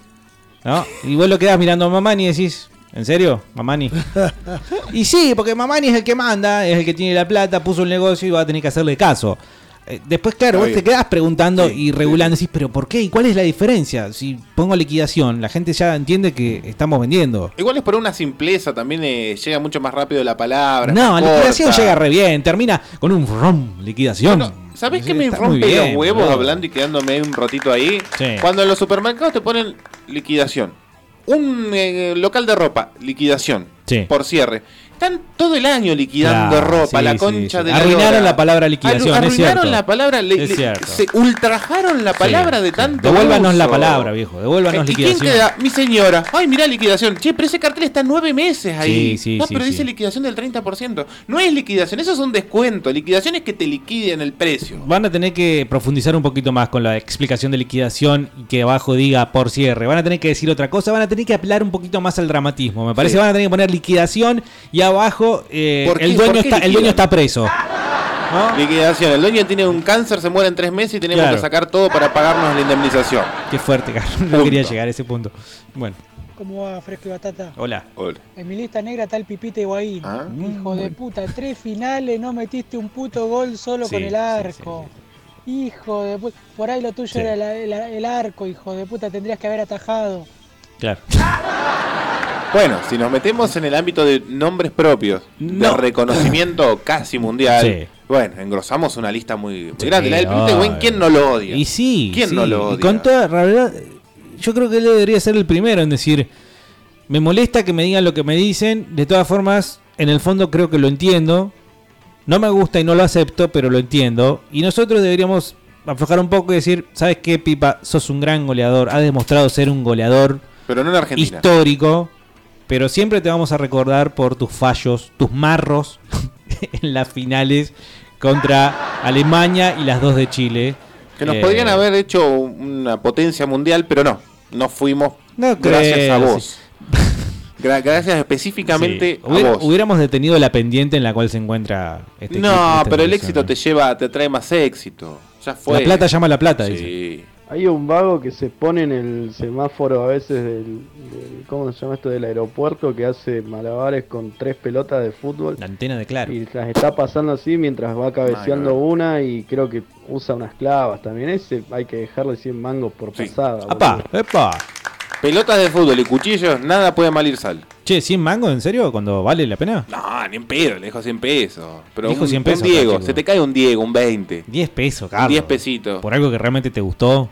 ¿No? Y vos lo quedás mirando a Mamani y decís, ¿en serio? Mamani. Y sí, porque Mamani es el que manda, es el que tiene la plata, puso el negocio y va a tener que hacerle caso. Eh, Después, claro, Está vos bien. te quedás preguntando y regulando, decís, pero ¿por qué? ¿Y cuál es la diferencia? Si pongo liquidación, la gente ya entiende que estamos vendiendo. Igual es por una simpleza, también eh, llega mucho más rápido la palabra. No, la liquidación llega re bien, termina con un rom, liquidación. ¿Sabés Sí, qué me rompe bien, los huevos hablando y quedándome un ratito ahí? Sí. Cuando en los supermercados te ponen liquidación. Un eh, local de ropa, liquidación. Sí. Por cierre. Están todo el año liquidando Claro, ropa, sí, la concha sí. de la Arruinaron lora. la palabra liquidación, Arru- Arruinaron la palabra, le- se ultrajaron la palabra de tanto Devuélvanos la palabra, viejo, devuélvanos ¿Y quién liquidación. queda? Mi señora. Ay, mirá liquidación. Che, pero ese cartel está nueve meses ahí. Sí, sí, no, sí, pero dice liquidación del 30%. No es liquidación, eso es un descuento. Liquidación es que te liquiden el precio. Van a tener que profundizar un poquito más con la explicación de liquidación y que abajo diga por cierre. Van a tener que decir otra cosa, van a tener que apelar un poquito más al dramatismo. Me parece van a tener que poner liquidación y abajo eh, ¿Por qué? el, dueño ¿Por qué está, el liquidan? dueño está preso. Liquidación. El dueño tiene un cáncer, se muere en tres meses y tenemos Claro. que sacar todo para pagarnos la indemnización. Qué fuerte, cara. No Punto. quería llegar a ese punto. Bueno, ¿Cómo va, Fresco y Batata? hola. En mi lista negra está el Pipita Higuaín. Ah. Hijo de puta, tres finales, no metiste un puto gol solo Sí, con el sí, arco. Hijo de puta. Por ahí lo tuyo Sí. era la- la- el arco, hijo de puta, tendrías que haber atajado. Claro. Bueno, si nos metemos en el ámbito de nombres propios, de reconocimiento casi mundial, Sí. bueno, engrosamos una lista muy, muy grande. La del. Pinto Higuaín, ¿quién no lo odia? Y sí. ¿Quién sí. no lo Y odia? con toda realidad, yo creo que él debería ser el primero en decir, me molesta que me digan lo que me dicen, de todas formas, en el fondo creo que lo entiendo, no me gusta y no lo acepto, pero lo entiendo, y nosotros deberíamos aflojar un poco y decir, ¿sabes qué, Pipa? Sos un gran goleador, has demostrado ser un goleador Pero no en Argentina. histórico, pero siempre te vamos a recordar por tus fallos, tus marros en las finales contra Alemania y las dos de Chile. Que nos Eh, podrían haber hecho una potencia mundial, pero no. No fuimos No gracias creo, a sí. vos. Gra- gracias específicamente Sí. a vos. hubiéramos detenido la pendiente en la cual se encuentra este no, pero el éxito te lleva, te trae más éxito. Ya fue. La plata llama a la plata, Sí. dice. Hay un vago que se pone en el semáforo a veces del, del- ¿cómo se llama esto? del aeropuerto que hace malabares con tres pelotas de fútbol. La antena de claro. Y las está pasando así mientras va cabeceando una y creo que usa unas clavas también. Ese hay que dejarle 100 mangos por pasada. ¡Apa! ¡Epa! Pelotas de fútbol y cuchillos, nada puede mal ir sal. Che, ¿100 mangos en serio? ¿Cuando vale la pena? No, ni en pedo, le dejo 100 pesos. Pero Dijo un, 100 un pesos, Diego, se te cae un Diego, un 20. 10 pesos, Carlos. 10 pesitos. Por algo que realmente te gustó.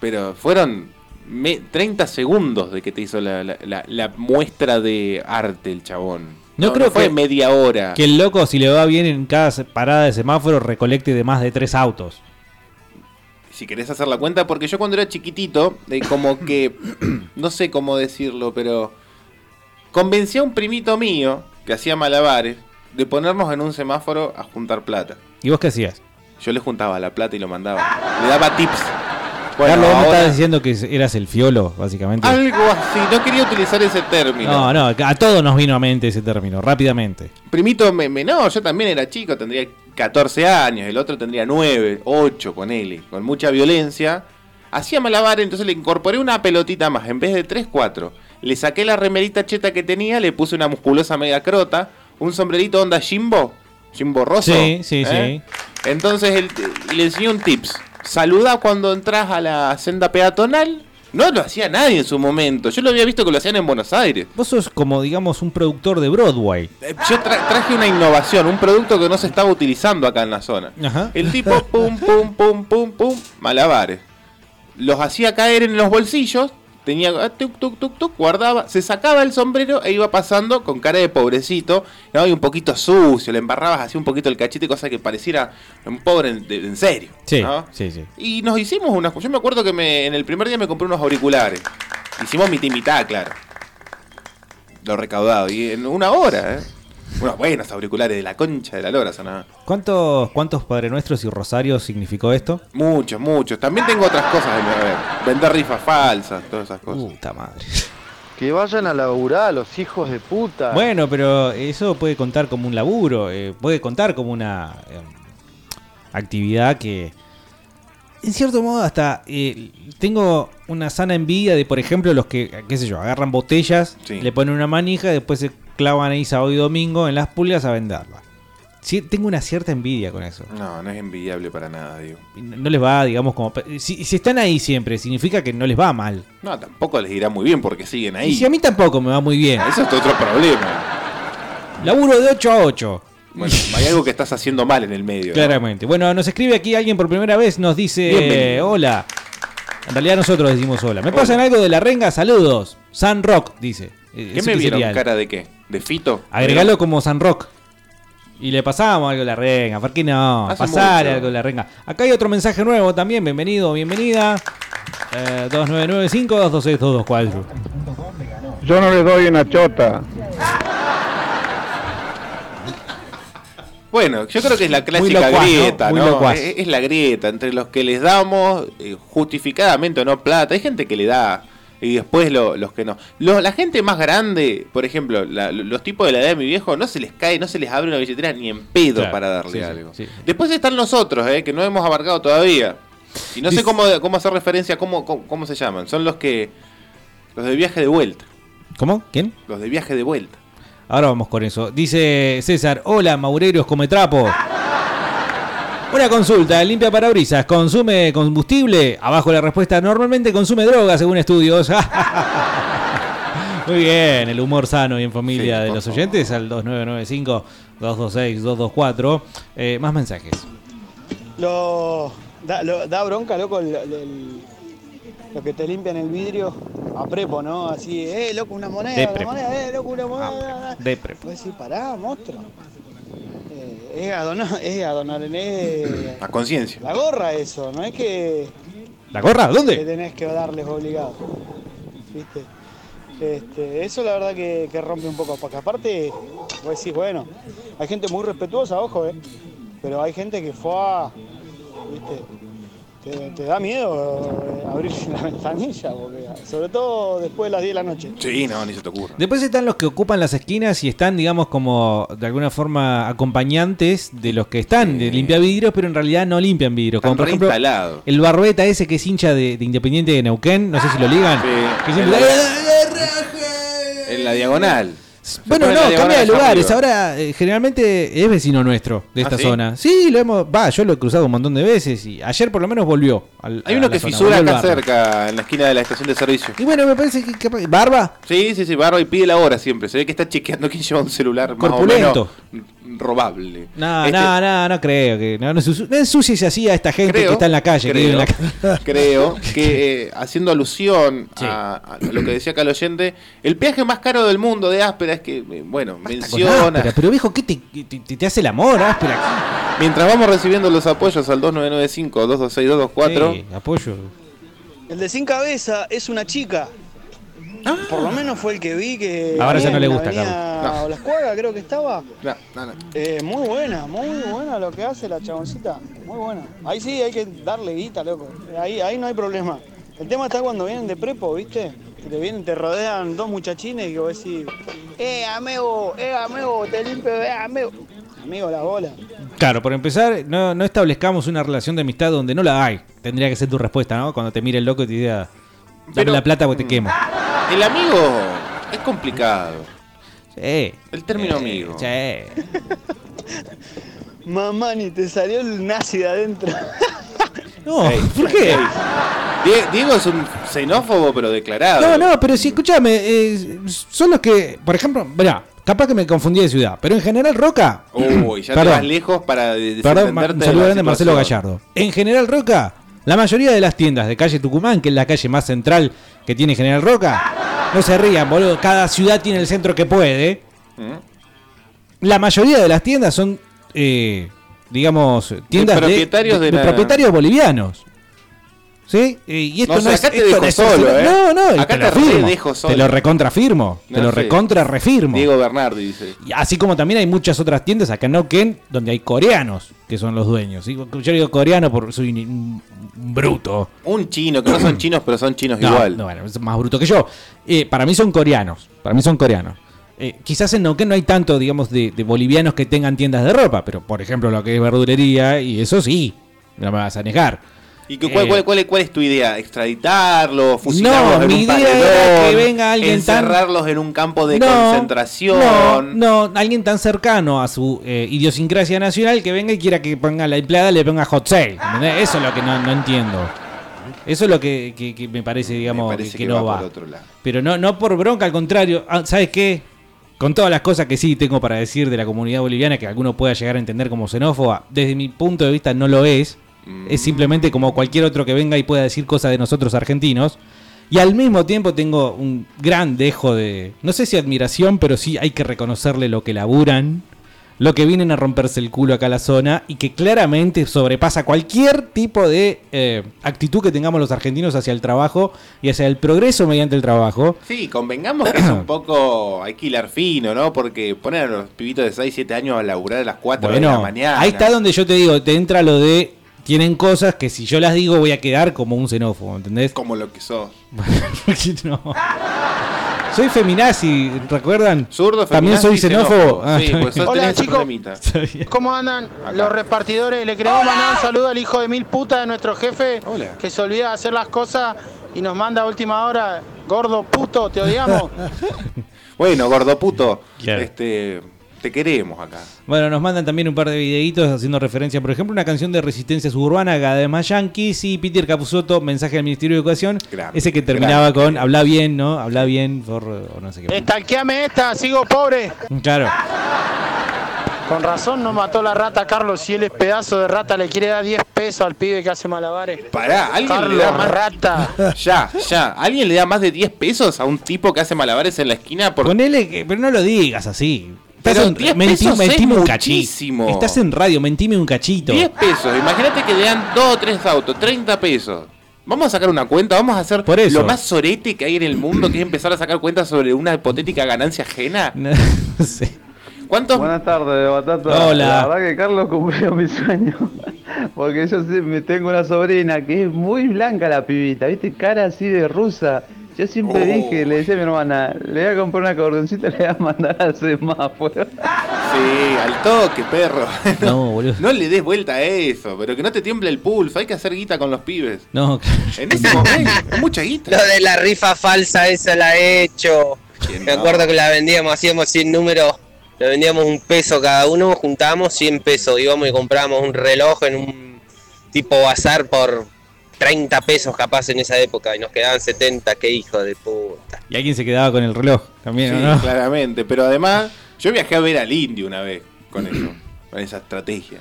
Pero fueron me- 30 segundos de que te hizo la, la- la- la muestra de arte el chabón. No, creo fue que- media hora. Que el loco, si le va bien en cada parada de semáforo, recolecte de más de tres autos. Si querés hacer la cuenta, porque yo cuando era chiquitito, eh, como que, no sé cómo decirlo, pero convencí a un primito mío que hacía malabares de ponernos en un semáforo a juntar plata. ¿Y vos qué hacías? Yo le juntaba la plata y lo mandaba. Le daba tips. Bueno, Carlos, vos me ahora- estabas diciendo que eras el fiolo, básicamente. Algo así, no quería utilizar ese término. No, no, a todos nos vino a mente ese término, rápidamente. Primito, me, me- no, yo también era chico, tendría 14 años, el otro tendría 9, 8, ponele, con mucha violencia. Hacía malabar, entonces le incorporé una pelotita más, en vez de 3, 4. Le saqué la remerita cheta que tenía, le puse una musculosa media crota, un sombrerito onda Jimbo, Jimbo Rosso. Sí, sí, ¿eh? Entonces él- y le enseñé un tips. Saluda cuando entras a la senda peatonal. No lo hacía nadie en su momento. Yo lo había visto que lo hacían en Buenos Aires. Vos sos como, digamos, un productor de Broadway. Eh, Yo tra- traje una innovación, un producto que no se estaba utilizando acá en la zona. Ajá. El tipo, pum, pum, pum, pum, pum, malabares. Los hacía caer en los bolsillos, tenía, ah, tuc, tuc, tuc, tuc, guardaba, se sacaba el sombrero e iba pasando con cara de pobrecito, ¿no? y un poquito sucio, le embarrabas así un poquito el cachete, cosa que pareciera un pobre en, de- en serio. Sí, ¿no? sí, sí. Y nos hicimos unas. Yo me acuerdo que me, en el primer día me compré unos auriculares. Hicimos y mitad, claro. Lo recaudado. Y en una hora, ¿eh? Unos buenos auriculares de la concha de la lora sonaban. ¿Cuántos, ¿Cuántos Padre Nuestros y Rosarios significó esto? Muchos, muchos. También tengo otras cosas de ver. Vender rifas falsas, todas esas cosas. Puta madre. Que vayan a laburar los hijos de puta. Bueno, pero eso puede contar como un laburo, eh, puede contar como una eh, actividad que, en cierto modo, hasta eh, tengo una sana envidia de, por ejemplo, los que, qué sé yo, agarran botellas, le ponen una manija y después se clavan ahí sábado y domingo en las pulgas a venderla. Sí, tengo una cierta envidia con eso. No, no es envidiable para nada, digo. No les va, digamos, como... Si, si están ahí siempre, significa que no les va mal. No, tampoco les irá muy bien porque siguen ahí. Y si a mí tampoco me va muy bien. Eso es otro problema. Laburo de 8 a 8. Bueno, hay algo que estás haciendo mal en el medio. ¿no? Claramente. Bueno, nos escribe aquí alguien por primera vez, nos dice Bienvenido. hola. En realidad nosotros decimos hola. ¿Me pasan algo de la renga? Saludos. San Rock, dice. Eh, ¿Qué eso me que vieron? ¿Cara de qué? ¿De Fito? Agregalo como San Rock. Y le pasamos algo de la renga. ¿Por qué no? Hace Pasar mucho. algo de la renga. Acá hay otro mensaje nuevo también. Bienvenido, bienvenida. Eh, 2995-226-224. Yo no le doy una chota. Bueno, yo creo que es la clásica grieta, ¿no? es la grieta entre los que les damos eh, justificadamente o no plata. Hay gente que le da y después lo- los que no. Lo- la gente más grande, por ejemplo, la- los tipos de la edad de mi viejo, no se les cae, no se les abre una billetera ni en pedo Claro, para darle sí, algo. sí. Después están nosotros, eh, que no hemos abarcado todavía. Y no sé cómo, cómo hacer referencia, cómo, cómo, cómo se llaman. Son los que... Los de viaje de vuelta. ¿Cómo? ¿Quién? Los de viaje de vuelta. Ahora vamos con eso. Dice César, hola Maureros come trapo. Una consulta, limpia parabrisas, ¿consume combustible? Abajo la respuesta, normalmente consume droga según estudios. Muy bien, el humor sano y en familia de los oyentes al 2995-226-224. Eh, más mensajes. Lo da, lo- da bronca, loco, el- el- lo que te limpian el vidrio a prepo, ¿no? Así, eh, loco, una moneda, De una prepo. moneda, eh, loco, una moneda. De pre- Pues decir, pará, monstruo. Es adonar, es adonar, es A conciencia. la gorra eso, no es que ¿La gorra? que ¿Dónde? tenés que darles obligado. ¿Viste? Este, eso la verdad que, que rompe un poco, porque aparte, vos decís, bueno, hay gente muy respetuosa, ojo, eh, pero hay gente que fue a, ¿viste? Te, te da miedo eh, abrir la ventanilla, porque, sobre todo después de las 10 de la noche. Sí, no, ni se te ocurra. Después están los que ocupan las esquinas y están, digamos, como de alguna forma acompañantes de los que están de limpiar vidrios, pero en realidad no limpian vidrios. Como por ejemplo, el barbeta ese que es hincha de, de Independiente de Neuquén, no sé si lo ligan. que siempre- En la diagonal. Bueno, no, cambia de lugares. Ahora, eh, generalmente es vecino nuestro de esta ¿Ah, sí? zona. Sí, lo hemos. Va, yo lo he cruzado un montón de veces y ayer por lo menos volvió. al- Hay a uno la que zona, fisura volvió al acá barrio. cerca, en la esquina de la estación de servicio. Y bueno, me parece que. capaz- ¿Barba? Sí, sí, sí, Barba y pide la hora siempre. Se ve que está chequeando quién lleva un celular más Corpulento. o menos robable. No, Este- no, no, no creo que. No, no, ensuci- no ensucies así a esta gente que está en la calle. que creo, vive en la ca- creo que eh, haciendo alusión a, a lo que decía acá el oyente, el peaje más caro del mundo de Áspera es que, bueno, menciona. áspera, pero viejo, ¿qué te, te, te- te hace el amor, áspera? Mientras vamos recibiendo los apoyos al 2995-226-224, Sí, apoyo. El de sin cabeza es una chica. Por lo menos fue el que vi que. Ahora ya no le gusta, Avenida Carlos. Olascuaga, creo que estaba. No, no, no. Eh, muy buena, muy buena lo que hace la chaboncita. Muy buena. Ahí sí hay que darle guita, loco. Ahí, ahí no hay problema. El tema está cuando vienen de prepo, ¿viste? Que te vienen, te rodean dos muchachines y que vos decís, eh, amigo, eh, amigo, te limpio, eh, amigo. Amigo, la bola. Claro, por empezar, no, no establezcamos una relación de amistad donde no la hay. Tendría que ser tu respuesta, ¿no? Cuando te mire el loco y te diga, dame Pero- la plata porque te quemo. el amigo es complicado. Sí. El término amigo. Sí. Mamá, ni te salió el nazi de adentro. No, Ey, ¿por qué? Die- Diego es un xenófobo, pero declarado. No, no, pero sí, escúchame, eh, son los que, por ejemplo, mirá, capaz que me confundí de ciudad, pero en general Roca. Uy, ya te Perdón. vas lejos para de- Perdón, ma- desentenderte un de saludo la grande a Marcelo situación. Gallardo. En General Roca, la mayoría de las tiendas de calle Tucumán, que es la calle más central que tiene General Roca, no se rían, boludo, cada ciudad tiene el centro que puede. ¿Mm? La mayoría de las tiendas son, eh, digamos, tiendas de, propietarios de la- propietarios bolivianos. ¿Sí? Y esto No, no, o sea, es. acá te esto dejo es solo. ¿eh? No, no, Acá te, lo te firmo. dejo solo. Te lo recontrafirmo. te No lo sé. recontra refirmo. Diego Bernardi dice. Y Así como también hay muchas otras tiendas acá en Neuquén donde hay coreanos que son los dueños. ¿sí? Yo digo coreano porque soy un, un- un bruto. Un chino, que no son chinos, pero son chinos No, igual. no, bueno, es más bruto que yo. Eh, para mí son coreanos. Para mí son coreanos. Eh, quizás en Neuquén no hay tanto, digamos, de, de bolivianos que tengan tiendas de ropa, pero por ejemplo lo que es verdulería, y eso sí, no me vas a negar. ¿Y que, cuál, Eh, cuál, cuál, cuál es tu idea? ¿Extraditarlos? ¿Fusilarlos No, en mi un idea paredón? era que venga alguien tan- ¿Encerrarlos en un campo de No, concentración? No, no, alguien tan cercano a su eh, idiosincrasia nacional que venga y quiera que ponga la empleada le ponga hot sale. ¿entendés? Eso es lo que no, no entiendo. Eso es lo que, que- que me parece, digamos, parece que, no va va. por otro lado. Pero no, no por bronca, al contrario. Ah, ¿Sabes qué? Con todas las cosas que sí tengo para decir de la comunidad boliviana, que alguno pueda llegar a entender como xenófoba, desde mi punto de vista no lo es. Es simplemente como cualquier otro que venga y pueda decir cosas de nosotros argentinos. Y al mismo tiempo tengo un gran dejo de, no sé si admiración, pero sí hay que reconocerle lo que laburan, lo que vienen a romperse el culo acá a la zona y que claramente sobrepasa cualquier tipo de eh, actitud que tengamos los argentinos hacia el trabajo y hacia el progreso mediante el trabajo. Sí, convengamos que es un poco. Hay que hilar fino, ¿no? Porque poner a los pibitos de 6, 7 años a laburar a las 4 de la mañana. ahí está donde yo te digo, te entra lo de tienen cosas que si yo las digo voy a quedar como un xenófobo, ¿entendés? Como lo que sos. no. Soy feminazi, ¿recuerdan? Zurdo, También soy xenófobo. xenófobo. Ah, Sí, pues sos- Hola chicos. ¿cómo andan los repartidores? Le queremos mandar un saludo al hijo de mil putas de nuestro jefe que se olvida de hacer las cosas y nos manda a última hora, gordo puto, te odiamos. Bueno, gordo puto. Claro. Este. Te queremos acá. Bueno, nos mandan también un par de videitos haciendo referencia, por ejemplo, una canción de resistencia suburbana, cada vez más yankees, y Peter Capusotto, mensaje del Ministerio de Educación, Grande, ese que terminaba grande. con habla bien, ¿no? Habla bien, por, o no sé qué. Estalqueame esta, sigo pobre. Claro. Con razón no mató la rata Carlos. Si él es pedazo de rata, le quiere dar 10 pesos al pibe que hace malabares. Pará, alguien Carlos, le da más. rata. Ya, ya. ¿Alguien le da más de 10 pesos a un tipo que hace malabares en la esquina? Por... Ponele que, pero no lo digas así. Pero Estás en- 10 mentí- pesos es mentime un cachito. Estás en radio, mentime un cachito. 10 pesos. Imagínate que le dan 2 o 3 autos, 30 pesos. Vamos a sacar una cuenta, vamos a hacer eso. lo más sorete que hay en el mundo, que es empezar a sacar cuentas sobre una hipotética ganancia ajena. No sé. ¿Cuántos? Buenas tardes, Batata. Hola. La verdad que Carlos cumplió mi sueño. Porque yo sí me tengo una sobrina que es muy blanca la pibita, ¿viste? Cara así de rusa. Yo siempre Oh. dije, le decía a mi hermana, le voy a comprar una cordoncita y le voy a mandar al semáforo. Sí, al toque, perro. No, boludo. No le des vuelta a eso, pero que no te tiemble el pulso. Hay que hacer guita con los pibes. No, En ese momento, es mucha guita. Lo de la rifa falsa, esa la he hecho. Me acuerdo que la vendíamos, hacíamos 100 números, le vendíamos un peso cada uno, juntábamos 100 pesos, íbamos y comprábamos un reloj en un tipo bazar por 30 pesos capaz en esa época y nos quedaban 70, qué hijo de puta. Y alguien se quedaba con el reloj también, Sí, ¿o ¿no? claramente. Pero además, yo viajé a ver al indio una vez con eso, con esa estrategia.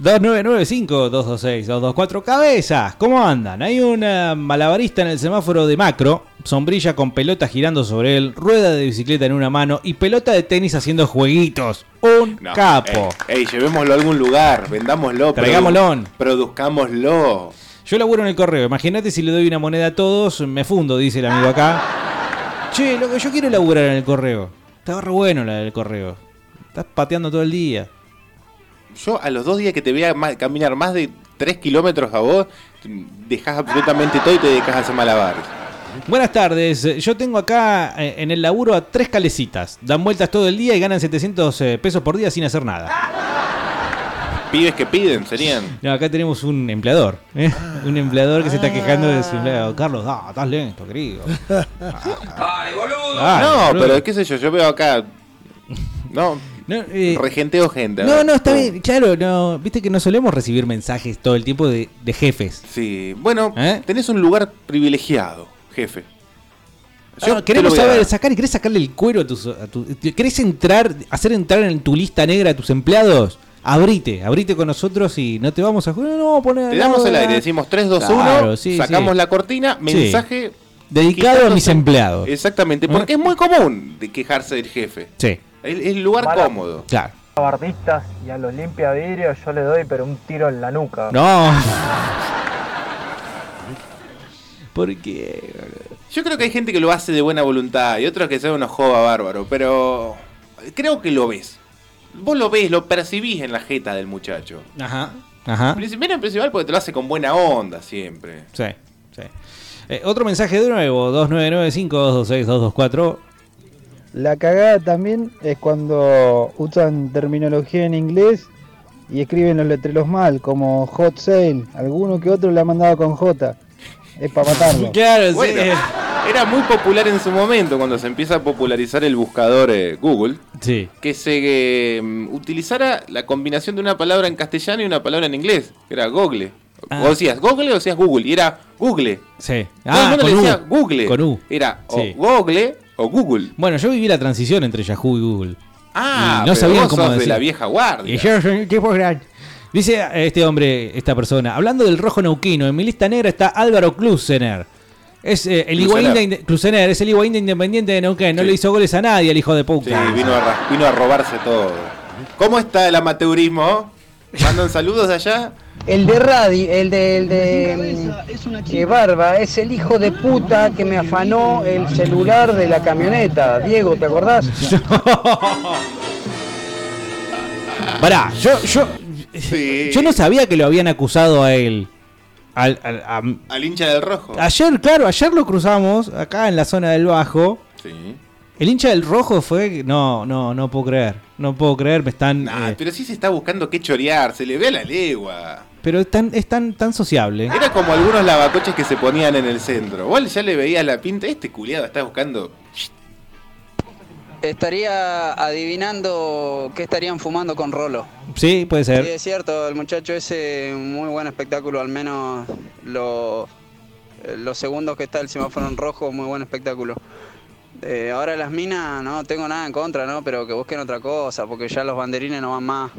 2995-226-224 cabezas, ¿cómo andan? Hay una malabarista en el semáforo de macro, sombrilla con pelota girando sobre él, rueda de bicicleta en una mano y pelota de tenis haciendo jueguitos. Un No, capo. Ey, ey, llevémoslo a algún lugar, vendámoslo. produ- Traigámoslo. Produzcámoslo. Yo laburo en el correo, imagínate si le doy una moneda a todos, me fundo, dice el amigo acá. Che, lo que yo quiero laburar en el correo. Está re bueno la del correo. Estás pateando todo el día. Yo a los dos días que te vea caminar más de 3 kilómetros a vos, dejas absolutamente todo y te dejas a hacer malabares. Buenas tardes, yo tengo acá eh, en el laburo a tres calecitas. Dan vueltas todo el día y ganan 700 eh, pesos por día sin hacer nada. Pibes que piden, serían. No, acá tenemos un empleador. ¿eh? Un empleador que se está quejando de su empleado. Carlos, ah, estás lento, querido. ¡Ay, boludo! Ay, no, boludo. pero qué sé yo, yo veo acá. No, eh, regenteo gente. No, no, está bien. Claro, no. Viste que no solemos recibir mensajes todo el tiempo de, de jefes. Sí, bueno, ¿Eh? tenés un lugar privilegiado, jefe. Yo Ah, te queremos saber, sacar y querés sacarle el cuero a tus. a tu- ¿Querés entrar, hacer entrar en tu lista negra a tus empleados? Abrite, abrite con nosotros y no te vamos a. No, no, poner. Te damos el aire, decimos 3, 2, 1, Claro, sí, sacamos sí. la cortina, Sí. mensaje. Dedicado a mis empleados. Exactamente, porque es muy común de quejarse del jefe. Sí. Es es el lugar Mala- cómodo. Claro. A bardistas y a los limpia yo le doy pero un tiro en la nuca. No. ¿Por qué? Yo creo que hay gente que lo hace de buena voluntad y otros que son unos joda bárbaro, pero creo que lo ves. Vos lo ves, lo percibís en la jeta del muchacho. Ajá. Ajá. Primero en principal porque te lo hace con buena onda siempre. Sí, sí. Eh, otro mensaje de nuevo: 2995-226-224. La cagada también es cuando usan terminología en inglés y escriben los letreros mal, como hot sale. Alguno que otro le ha mandado con J. Es para matarlo. Claro, Bueno, era muy popular en su momento cuando se empieza a popularizar el buscador eh, Google. Sí. Que se eh, utilizara la combinación de una palabra en castellano y una palabra en inglés. que Era Google. Ah. O decías Google o decías Google. Y era Google. Sí. Todo el Ah, mundo con le decía U. Google. Con U. Era o Sí. Google o Google. Bueno, yo viví la transición entre Yahoo y Google. Ah, Y no pero sabían vos cómo sos de decir. la vieja guardia. Y yo soy un tipo grande. Dice este hombre, esta persona, hablando del rojo neuquino, en mi lista negra está Álvaro Klusener. Es eh, el Klusener. Higuaín de, Inde- Klusener, es el Higuaín de Independiente de Neuquén. No Sí. le hizo goles a nadie, el hijo de Sí, puta. vino a, vino a robarse todo. ¿Cómo está el amateurismo? ¿Mandan saludos de allá? El de Radi, el de, el de que Barba, es el hijo de puta que me afanó el celular de la camioneta. Diego, ¿te acordás? Pará, yo, yo, yo no sabía que lo habían acusado a él. Al- al- a- Al hincha del rojo. ayer, claro, ayer lo cruzamos acá en la zona del Bajo. Sí. El hincha del rojo fue. No, no, no puedo creer. No puedo creer, me están. Ah, eh, pero sí se está buscando qué chorear, se le ve a la legua. pero es tan, es tan, tan sociable. Era como algunos lavacoches que se ponían en el centro. Vos ya le veías la pinta, este culiado está buscando. Estaría adivinando qué estarían fumando con Rolo. Sí, puede Sí, ser. es cierto, el muchacho ese, muy buen espectáculo, al menos lo- los segundos que está el semáforo en rojo, muy buen espectáculo. Eh, ahora las minas, no tengo nada en contra, ¿no? Pero que busquen otra cosa, porque ya los banderines no van más.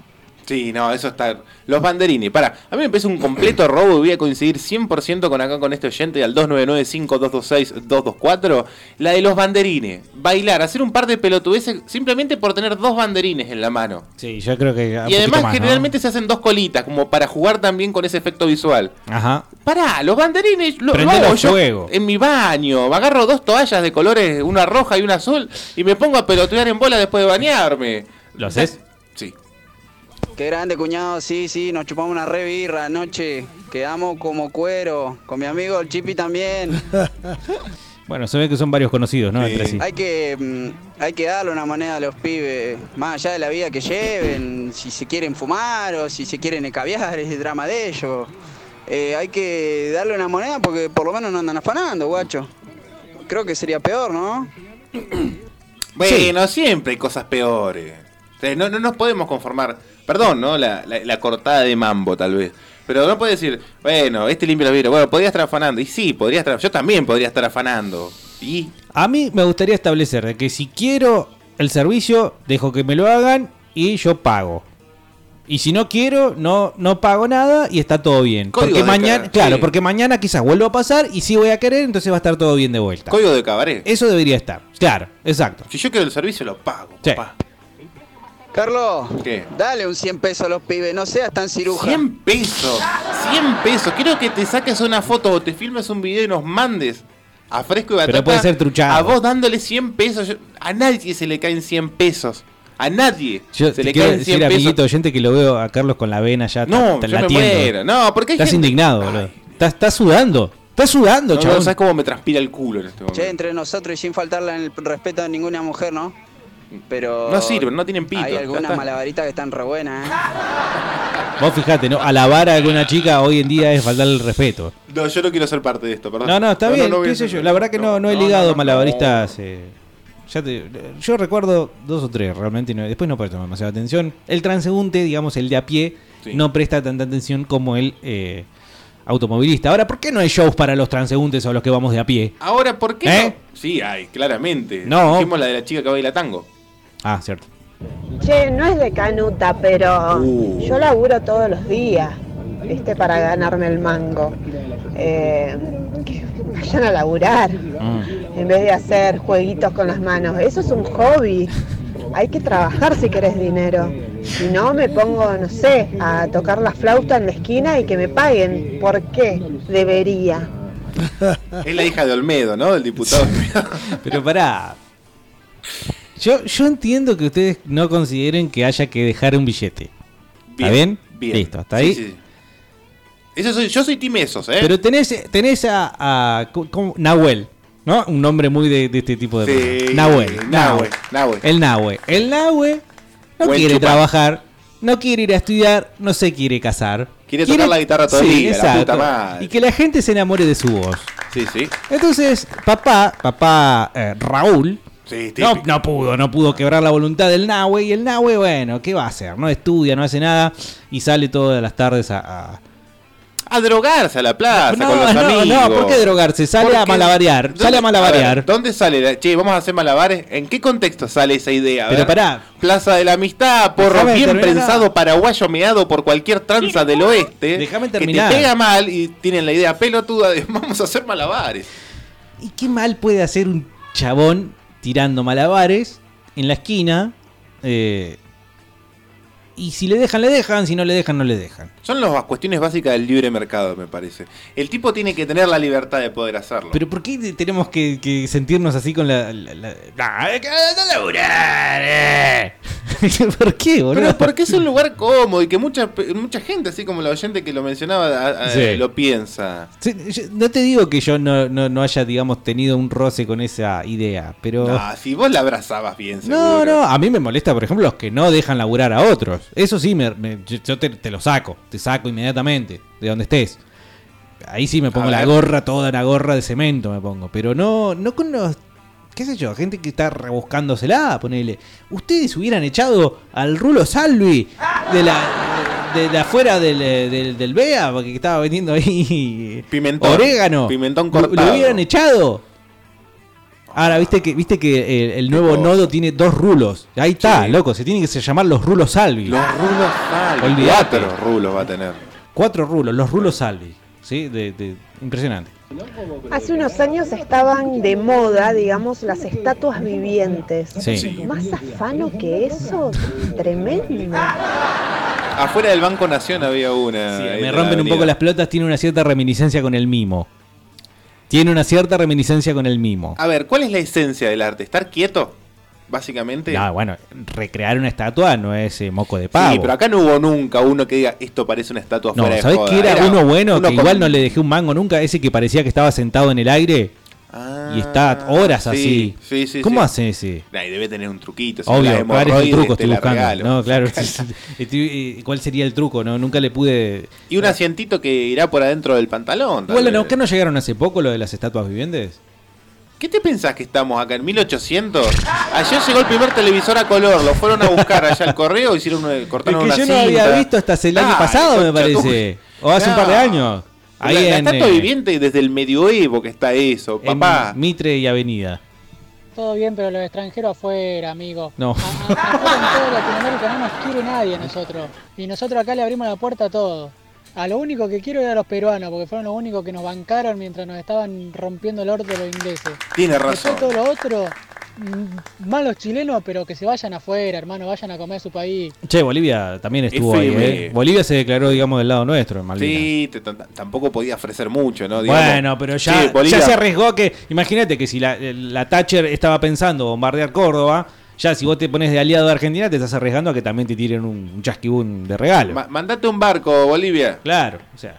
Sí, no, eso está. Los banderines, para. A mí me parece un completo robo voy a coincidir 100% con acá con este oyente al 299-5226-224. La de los banderines. Bailar, hacer un par de pelotudeces simplemente por tener dos banderines en la mano. Sí, yo creo que. Y además, generalmente se hacen dos colitas, como para jugar también con ese efecto visual. Ajá. Pará, los banderines lo, lo hago yo fuego. en mi baño. Me agarro dos toallas de colores, una roja y una azul, y me pongo a pelotear en bola después de bañarme. ¿Lo haces? Sí. Qué grande, cuñado, sí, sí, nos chupamos una re birra anoche. Quedamos como cuero, con mi amigo el Chipi también. Bueno, se ve que son varios conocidos, ¿no? Entre sí. Hay que mm, hay que darle una moneda a los pibes, más allá de la vida que lleven, si se quieren fumar o si se quieren escabiar, es el drama de ellos. Eh, hay que darle una moneda porque por lo menos no andan afanando, guacho. Creo que sería peor, ¿no? Bueno, siempre hay cosas peores. No, no nos podemos conformar. Perdón, ¿no? La, la- la cortada de mambo, tal vez. Pero no puede decir, bueno, este limpia los vidrios. Bueno, podría estar afanando. Y sí, podría estar. Yo también podría estar afanando. Y. A mí me gustaría establecer que si quiero el servicio, dejo que me lo hagan y yo pago. Y si no quiero, no, no pago nada y está todo bien. Código porque de mañana, cara, claro, sí. porque mañana quizás vuelva a pasar y si voy a querer, entonces va a estar todo bien de vuelta. Código de cabaret. Eso debería estar. Claro, exacto. Si yo quiero el servicio, lo pago. Sí. papá. Carlos, ¿Qué? dale un 100 pesos a los pibes, no seas tan ciruja. 100 pesos. 100 pesos. Quiero que te saques una foto o te filmes un video y nos mandes a fresco y batata. Pero puede ser truchado. A vos dándole 100 pesos. Yo- a nadie se le caen 100 pesos. A nadie Yo se le quiero caen 100 decir, pesos. amiguito oyente, que lo veo a Carlos con la vena ya No, ta- yo me latiendo. muero. No, porque hay Estás gente- indignado, boludo. Estás, estás sudando. Estás sudando, No, no, sabes cómo me transpira el culo en este momento. Che, entre nosotros y sin faltarle el respeto a ninguna mujer, ¿no? Pero. No sirven, no tienen pito, Hay algunas está. malabaritas que están re buenas, ¿eh? Vos fijate, ¿no? Alabar a alguna chica hoy en día es faltarle el respeto. No, yo no quiero ser parte de esto, perdón. No, no, está bien, qué sé yo. La verdad que no, no he ligado no, no, malabaristas. eh, ya te- yo recuerdo dos o tres, realmente. después no presto demasiada atención. El transeúnte, digamos, el de a pie, Sí. no presta tanta atención como el eh, automovilista. Ahora, ¿por qué no hay shows para los transeúntes o los que vamos de a pie? Ahora, ¿por qué ¿Eh? no? Sí, hay, claramente. No. Dijimos la de la chica que baila tango. Ah, cierto. Che, no es de canuta, pero Uh. yo laburo todos los días, ¿viste? Para ganarme el mango. Eh, que vayan a laburar en vez de hacer jueguitos con las manos. Eso es un hobby. Hay que trabajar si querés dinero. Si no, me pongo, no sé, a tocar la flauta en la esquina y que me paguen. ¿Por qué? Debería. Es la hija de Olmedo, ¿no? Del diputado. Pero pará. Yo, yo entiendo que ustedes no consideren que haya que dejar un billete. ¿Está bien? Bien. Listo, hasta Sí, ahí. sí. Eso soy, yo soy timesos, ¿eh? Pero tenés, tenés a, a- ¿cómo- cómo? Nahuel, ¿no? Un nombre muy de, de este tipo de Sí, personas. Nahuel. Nahue, Nahue. El Nahue. El Nahue no Buen quiere trabajar, no quiere ir a estudiar, no se quiere casar. Quiere tocar la guitarra todo el Sí, día, la exacto. puta madre. Y que la gente se enamore de su voz. Sí, sí. Entonces, papá, papá eh, Raúl, Sí, no, no pudo, no pudo quebrar la voluntad del Nahue. Y el Nahue, bueno, ¿qué va a hacer? No estudia, no hace nada y sale todas las tardes a... a- A drogarse a la plaza No, con los no, amigos. no, ¿por qué drogarse? Sale a malabarear, ¿Dónde- sale a malabarear. ver, ¿Dónde sale? la- Che, vamos a hacer malabares. ¿En qué contexto sale esa idea? Pero pará. Plaza de la Amistad, porro bien terminar. prensado paraguayo meado por cualquier tranza del oeste. Déjame Que terminar. te pega mal y tienen la idea pelotuda de vamos a hacer malabares. ¿Y qué mal puede hacer un chabón tirando malabares en la esquina? Eh, y si le dejan, le dejan. Si no le dejan, no le dejan. Son las cuestiones básicas del libre mercado, me parece. El tipo tiene que tener la libertad de poder hacerlo. Pero ¿por qué te- tenemos que, que sentirnos así con la... la- la- eh. ¿Por qué, boludo? Pero porque es un lugar cómodo y que mucha, mucha gente, así como la oyente que lo mencionaba, a- a- Sí. lo piensa. Sí, yo- no te digo que yo no, no, no haya, digamos, tenido un roce con esa idea, pero... Ah, si vos la abrazabas bien, seguro. No, no, a mí me molesta, por ejemplo, los que no dejan laburar a otros. Eso sí, me, yo te, te lo saco, te saco inmediatamente, de donde estés. Ahí sí me pongo la gorra, toda la gorra de cemento me pongo. Pero no, no con los qué sé yo, gente que está rebuscándosela, ponele. Ustedes hubieran echado al Rulo Salvi de la de, de afuera del, del, del BEA, porque estaba vendiendo ahí Pimentón. orégano. Pimentón cortado. Lo hubieran echado. Ahora, viste que, viste que el, el nuevo nodo tiene dos rulos. Ahí está, loco, se tiene que llamar los rulos Salvi. Los rulos Salvi. Olvídate. Cuatro rulos va a tener. Cuatro rulos, los rulos Salvi. ¿Sí? De, de- impresionante. Hace unos años estaban de moda, digamos, las estatuas vivientes. Sí. Más afano que eso, tremendo. Afuera del Banco Nación había una. ahí Me en la rompen un poco las pelotas, tiene una cierta reminiscencia con el mimo. Tiene una cierta reminiscencia con el mimo. A ver, ¿cuál es la esencia del arte? ¿Estar quieto? Básicamente. Ah, bueno, recrear una estatua no es eh, moco de pavo. Sí, pero acá no hubo nunca uno que diga esto parece una estatua no, fuera de ¿sabés joda". qué era, uno bueno? uno que con- igual no le dejé un mango nunca, ese que parecía que estaba sentado en el aire y está horas Ah, sí, así. sí, sí, ¿Cómo hace ese? Ay, debe tener un truquito. Obvio, estoy la buscando. regalo. No, claro. Eh, ¿Cuál sería el truco? No, nunca le pude. Y un asientito que irá por adentro del pantalón. tal Igual. ¿no, ¿qué no llegaron hace poco lo de las estatuas vivientes? ¿Qué te pensás que estamos acá en 1800? Ayer llegó el primer televisor a color, lo fueron a buscar allá al correo, hicieron cortaron Es que yo no había visto hasta el año Dale, pasado, me parece. O hace un par de años. Ahí la, la en, estatua eh, viviente desde el medioevo que está eso, en papá. Mitre y Avenida. Todo bien, pero los extranjeros afuera, amigo. No. Afuera en toda Latinoamérica no nos quiere nadie a nosotros. Y nosotros acá le abrimos la puerta a todos. A lo único que quiero era a los peruanos, porque fueron los únicos que nos bancaron mientras nos estaban rompiendo el orto los ingleses. Tiene Después razón. todo lo otro, mm, malos chilenos, pero que se vayan afuera, hermano, vayan a comer a su país. Che, Bolivia también estuvo ahí. FM. ¿eh? Bolivia se declaró, digamos, del lado nuestro en Malvinas. Sí, te- tampoco podía ofrecer mucho, ¿no? Digamos, Bueno, pero ya, che, ya se arriesgó que. Imagínate que si la, la Thatcher estaba pensando bombardear Córdoba, ya si vos te pones de aliado de Argentina, te estás arriesgando a que también te tiren un, un chasquibún de regalo. Ma- mandate un barco, Bolivia. Claro, o sea.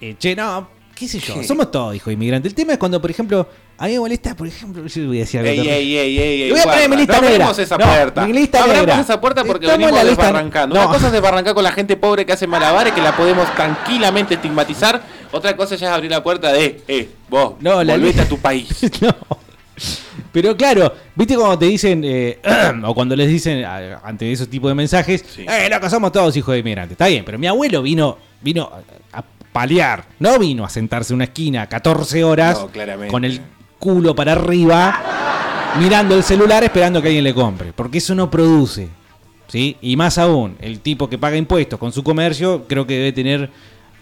Eh, che, no, qué sé yo, ¿Qué? somos todos hijos inmigrantes. El tema es cuando, por ejemplo, a mí me molesta, por ejemplo, yo voy a decir algo Ey, ey, ey, ey, ey, Voy a poner mi lista no negra. abramos esa No, puerta. mi lista no abramos esa puerta porque Estamos en venimos lista- desbarrancando. No. Una cosa es desbarrancar con la gente pobre que hace malabares, que la podemos tranquilamente estigmatizar. Otra cosa ya es abrir la puerta de, eh, vos, No, la volvete lista- a tu país. Pero claro, viste cuando te dicen, eh, o cuando les dicen a- ante esos tipos de mensajes, eh, loco, somos todos hijos de inmigrantes. Está bien, pero mi abuelo vino, vino a a paliar, no vino a sentarse en una esquina 14 horas No, claramente. con el culo para arriba, mirando el celular esperando que alguien le compre, porque eso no produce. ¿sí? Y más aún, el tipo que paga impuestos con su comercio, creo que debe tener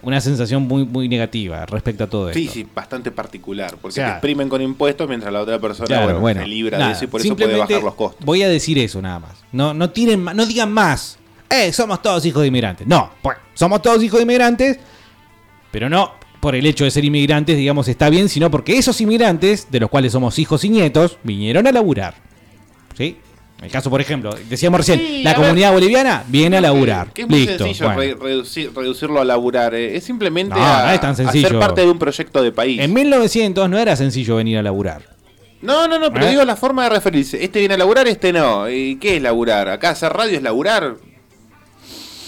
una sensación muy, muy negativa respecto a todo esto. Sí, sí, bastante particular. Porque O sea, te exprimen con impuestos mientras la otra persona Claro, bueno, bueno, se libra nada, de eso y por eso puede bajar los costos. Voy a decir eso nada más. No, no tienen ma- no digan más. Eh, somos todos hijos de inmigrantes. No, pues, somos todos hijos de inmigrantes, pero no por el hecho de ser inmigrantes, digamos, está bien, sino porque esos inmigrantes, de los cuales somos hijos y nietos, vinieron a laburar. ¿Sí? El caso, por ejemplo, decíamos recién, Sí, la a comunidad boliviana viene a laburar. Que es muy Listo. sencillo bueno. re- reducir- reducirlo a laburar. eh. Es simplemente No, a, no es tan a sencillo. ser parte de un proyecto de país. En 1900 no era sencillo venir a laburar. No, no, no, pero ¿Eh? digo la forma de referirse. Este viene a laburar, este no. ¿Y qué es laburar? ¿Acá hacer radio es laburar?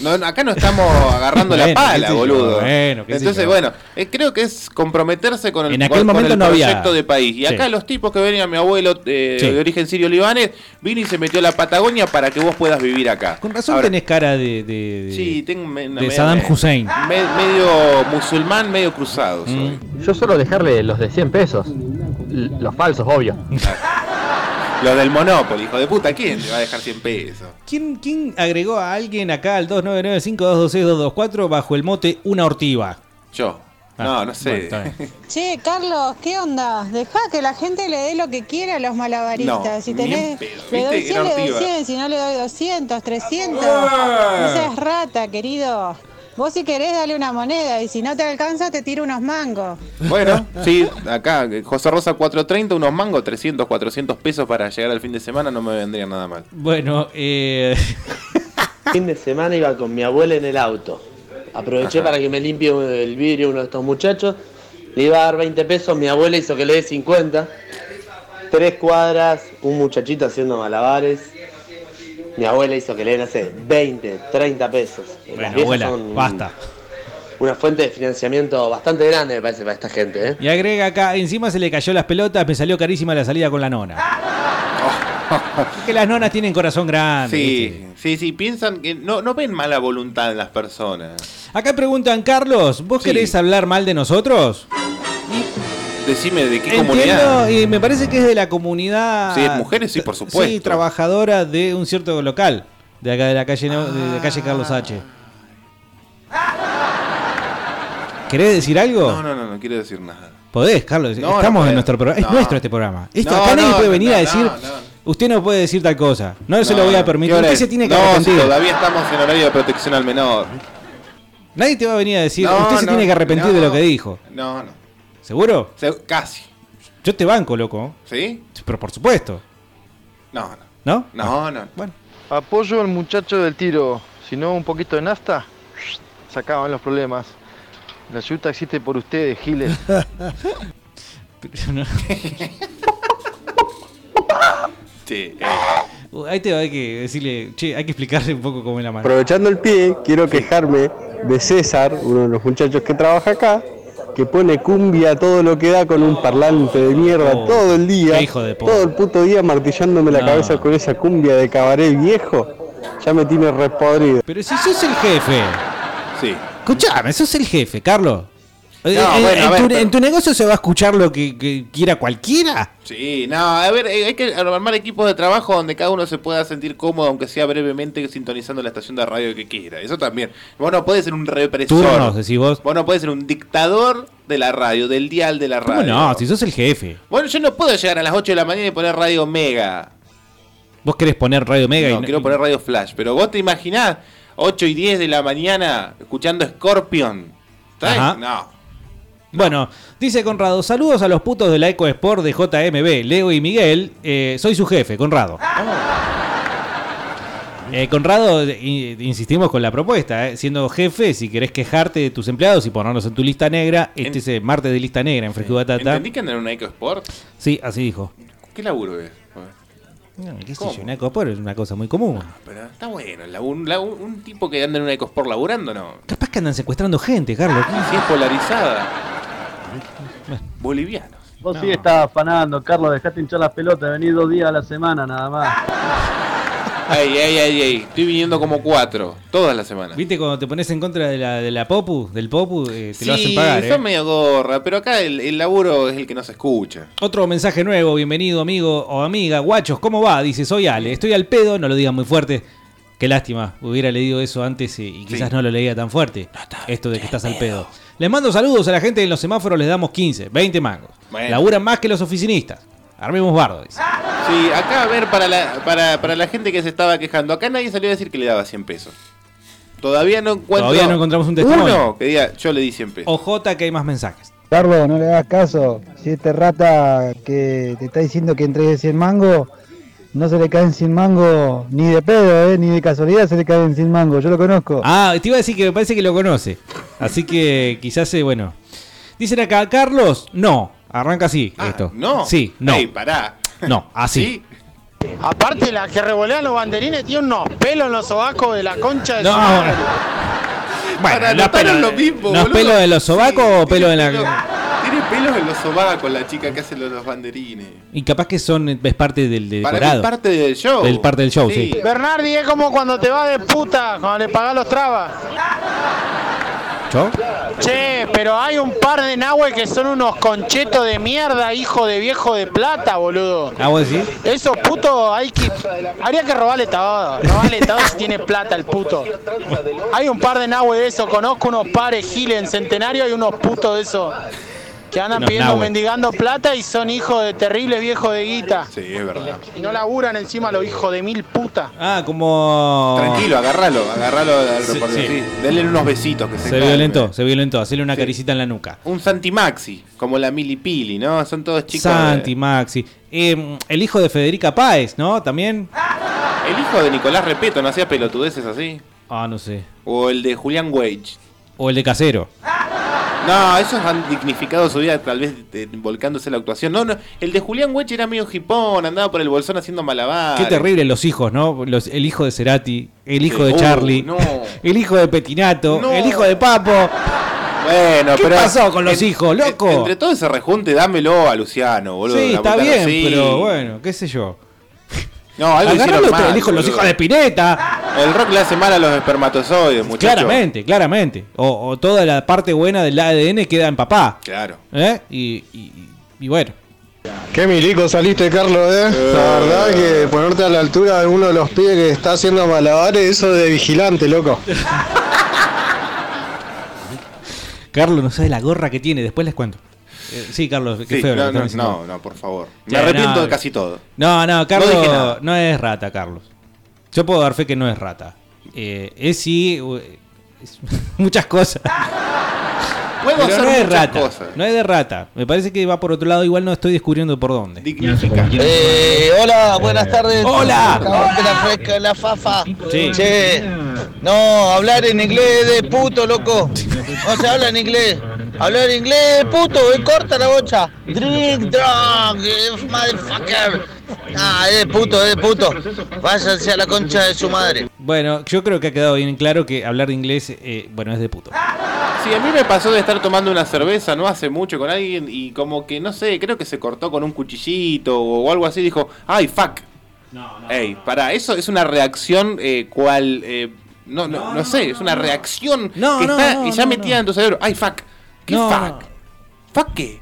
No, no, acá no estamos agarrando la Bueno, pala, boludo. bueno, Entonces, bueno, eh, creo que es comprometerse con el, En aquel con- con momento el no había- proyecto de país. Y Sí. acá los tipos que venían, mi abuelo eh, Sí. de origen sirio-libanés, vino y se metió a la Patagonia para que vos puedas vivir acá. Con razón Ahora, tenés cara de, de- de- Sí, tengo me- de Saddam Hussein. me- medio musulmán, medio cruzado. soy. Yo suelo dejarle los de 100 pesos. Los falsos, obvio. Los del Monopoly, hijo de puta, ¿quién te va a dejar 100 pesos? ¿Quién, quién agregó a alguien acá al 299-5226-224 bajo el mote una ortiva? Yo. Ah, no, no sé. bueno. Che, Carlos, ¿qué onda? Deja que la gente le dé lo que quiera a los malabaristas. No, si tenés, pedo, le doy ¿viste? 100, le doy Era 100, si no le doy 200, 300. Ah. No seas rata, querido. Vos si querés dale una moneda y si no te alcanza te tiro unos mangos. Bueno, sí, acá, eh, José Rosa 430, unos mangos, 300, 400 pesos para llegar al fin de semana, no me vendría nada mal. Bueno, eh... Fin de semana iba con mi abuela en el auto. Aproveché Ajá. para que me limpie el vidrio uno de estos muchachos. Le iba a dar 20 pesos, mi abuela hizo que le dé 50. Tres cuadras, un muchachito haciendo malabares. Mi abuela hizo que le no sé, 20, 30 pesos. Las Bueno, viejas abuela, son- basta. una fuente de financiamiento bastante grande, me parece, para esta gente. ¿eh? Y agrega acá, encima se le cayó las pelotas, me salió carísima la salida con la nona. Es que las nonas tienen corazón grande. Sí, sí, sí, piensan que no, no ven mala voluntad en las personas. Acá preguntan, Carlos, ¿vos querés hablar mal de nosotros? Decime de qué Entiendo, comunidad. y me parece que es de la comunidad. Sí, de mujeres, sí, por supuesto. Sí, trabajadora de un cierto local, de acá de la calle, de la calle Carlos H. ¿Querés decir algo? No, no, no, no quiero decir nada. Podés, Carlos. No, no Estamos en nuestro programa. Es No. nuestro este programa. Esto, No, acá nadie no, puede venir no, a decir. no, Usted no puede decir tal cosa. No se lo voy a ¿qué permitir. Usted es? se tiene que No, si arrepentir. todavía estamos en horario de protección al menor. Nadie te va a venir a decir. No, usted se no, tiene que arrepentir no. de lo que dijo. No, no. ¿Seguro? Se- casi. Yo te banco, loco. ¿Sí? Pero por supuesto. No, no. ¿No? No, no. Bueno. Apoyo al muchacho del tiro. Si no, un poquito de nafta, se acaban los problemas. La ayuda existe por ustedes, Giles. Pero no- Sí, Uh, Ahí te va, hay que decirle, che, hay que explicarle un poco cómo es la mano. Aprovechando el pie, quiero quejarme de César, uno de los muchachos que trabaja acá, que pone cumbia todo lo que da con un parlante de mierda Oh, todo el día, hijo de puta. todo el puto día martillándome la No. cabeza con esa cumbia de cabaret viejo, ya me tiene repodrido. Pero si sos el jefe. Sí. Escuchame, sos el jefe, Carlos. Eh, No, en, bueno, a en ver, tu, pero- en tu negocio se va a escuchar lo que, que quiera cualquiera. Sí, no, a ver, eh, hay que armar equipos de trabajo donde cada uno se pueda sentir cómodo, aunque sea brevemente sintonizando la estación de radio que quiera. Eso también. Vos no podés ser un represor. Turnos, decís vos. Vos no podés ser un dictador de la radio, del dial de la ¿Cómo radio. no? Si sos el jefe. Bueno, yo no puedo llegar a las 8 de la mañana y poner radio Mega. Vos querés poner Radio Mega no, y no- quiero poner radio Flash. Pero vos te imaginás 8 y 10 de la mañana escuchando Scorpion. ¿Está Ajá. bien? No. Bueno, dice Conrado, saludos a los putos de la Eco Sport de JMB, Leo y Miguel. eh, soy su jefe, Conrado. Eh, Conrado, i- insistimos con la propuesta, eh, siendo jefe, si querés quejarte de tus empleados y ponerlos en tu lista negra, este es el martes de lista negra en Fresco Batata. ¿Entendí que andan en una Eco Sport? Sí, así dijo. ¿Qué laburo es? No, qué sé ¿Cómo? yo, una Eco Sport es una cosa muy común. Pero está bueno, la- un, la- un- un tipo que anda en una EcoSport laburando, ¿no? Capaz que andan secuestrando gente, Carlos. Si es polarizada. Bolivianos. Vos sí estás afanando, Carlos, dejate hinchar las pelotas, venís dos días a la semana nada más. Ay, ay, ay, ay. Estoy viniendo como cuatro, todas las semanas. ¿Viste cuando te pones en contra de la, de la Popu, del Popu, eh, te lo hacen pagar, son eh? medio gorra, pero acá el, el laburo es el que no se escucha. Otro mensaje nuevo, bienvenido amigo o amiga. Guachos, ¿cómo va? Dice, soy Ale, estoy al pedo, no lo digan muy fuerte. Qué lástima, hubiera leído eso antes y, quizás no lo leía tan fuerte. Esto de que estás al pedo. Les mando saludos a la gente en los semáforos, les damos 15, 20 mangos. Bueno. Laburan más que los oficinistas. Armemos bardo, dice. Sí, acá a ver, para la, para, para la gente que se estaba quejando, acá nadie salió a decir que le daba 100 pesos. Todavía no encuentro. Todavía no encontramos un testimonio. Uno que diga, yo le di 100 pesos. Ojota que hay más mensajes. Carlos, no le hagas caso. Si este rata que te está diciendo que entregue 100 mango, no se le caen 100 mango ni de pedo, eh, ni de casualidad se le caen 100 mango. Yo lo conozco. Ah, te iba a decir que me parece que lo conoce. Así que quizás, eh, bueno. Dicen acá, Carlos, no. Arranca así esto. Ah, ¿no? Sí, no. Ey, pará. No, así. Aparte, la que revolean los banderines tiene unos pelos en los sobacos de la concha de No, su madre. Bueno, Para, los pelos- lo mismo, ¿No es boludo. pelo de los sobacos o pelo de la.? Tiene pelos en los sobacos la chica que hace los, los banderines. Y capaz que son, es parte del Para mí decorado. es parte del show. Del parte del show, sí. Bernardi es como cuando te va de puta, cuando le pagás los trabas. Che, pero hay un par de nahues que son unos conchetos de mierda, hijo de viejo de plata, boludo. Ah, vos decís. Esos putos hay que. Habría que robarle todo. Robarle todo si tiene plata el puto. Hay un par de nahues de esos. Conozco unos pares giles en centenario. Hay unos putos de esos. Que andan pidiendo, mendigando plata y son hijos de terribles viejos de guita. Sí, es verdad. Y no laburan encima los hijos de mil putas. Ah, como. Tranquilo, agarralo, agarralo al Sí, reportero, sí. sí. Denle unos besitos que se, Se violentó, se violentó. Hacerle una caricita en la nuca. Un Santi Maxi, como la Mili Pili, ¿no? Son todos chicos. de- Santi, Maxi. Eh, el hijo de Federica Páez, ¿no? También. El hijo de Nicolás Repeto no hacía pelotudeces así. Ah, no sé. O el de Julián Wage. O el de Casero. No, esos han dignificado su vida tal vez eh, volcándose en la actuación. No, no, el de Julián Wage era medio hipón, andaba por el bolsón haciendo malabar. Qué terrible los hijos, ¿no? Los- el hijo de Cerati, el hijo Sí. de Uh, Charlie, no. el hijo de Petinato, No. el hijo de Papo. Bueno, ¿Qué pero. pasó con los hijos, loco? en- Entre todo ese rejunte, dámelo a Luciano, boludo. Sí, está bien, pero bueno, qué sé yo. No, algo Agarralo mal, el hijo, los hijos de Pineta. El rock le hace mal a los espermatozoides, muchachos. Claramente, claramente. O, o toda la parte buena del ADN queda en papá. Claro. ¿Eh? Y, y- y bueno. Qué milico saliste, Carlos, eh. La verdad que ponerte a la altura de uno de los pibes que está haciendo malabares, eso de vigilante, loco. Carlos no sabe la gorra que tiene, después les cuento. Eh, sí, Carlos, qué Sí, feo no, no, no, no, por favor. Me arrepiento no. de casi todo. No, no, Carlos No es rata, Carlos. Yo puedo dar fe que no es rata. Eh, es sí, es muchas cosas. Puedo Pero hacer no es muchas rata. cosas. No es de rata. Me parece que va por otro lado, igual no estoy descubriendo por dónde. Eh, hola, buenas tardes. Hola. De la fresca, la fafa. Sí. Che, no, hablar en inglés de puto, loco. No se habla en inglés. Hablar en inglés de puto, eh, corta la bocha. Drink, drunk, eh, motherfucker. Ah, es de puto, es de puto. Váyanse a la concha de su madre. Bueno, yo creo que ha quedado bien claro que hablar de inglés, eh, bueno, es de puto. Sí, a mí me pasó de estar tomando una cerveza no hace mucho con alguien y como que, no sé, creo que se cortó con un cuchillito o algo así. Dijo, ay, fuck. No, no. Ey, pará, eso es una reacción eh, cual... eh, no, no, no, sé, es una reacción No, que no, está no, ya no, metida en tu cerebro. Ay, fuck. ¿Qué No, fuck? ¿Fuck qué?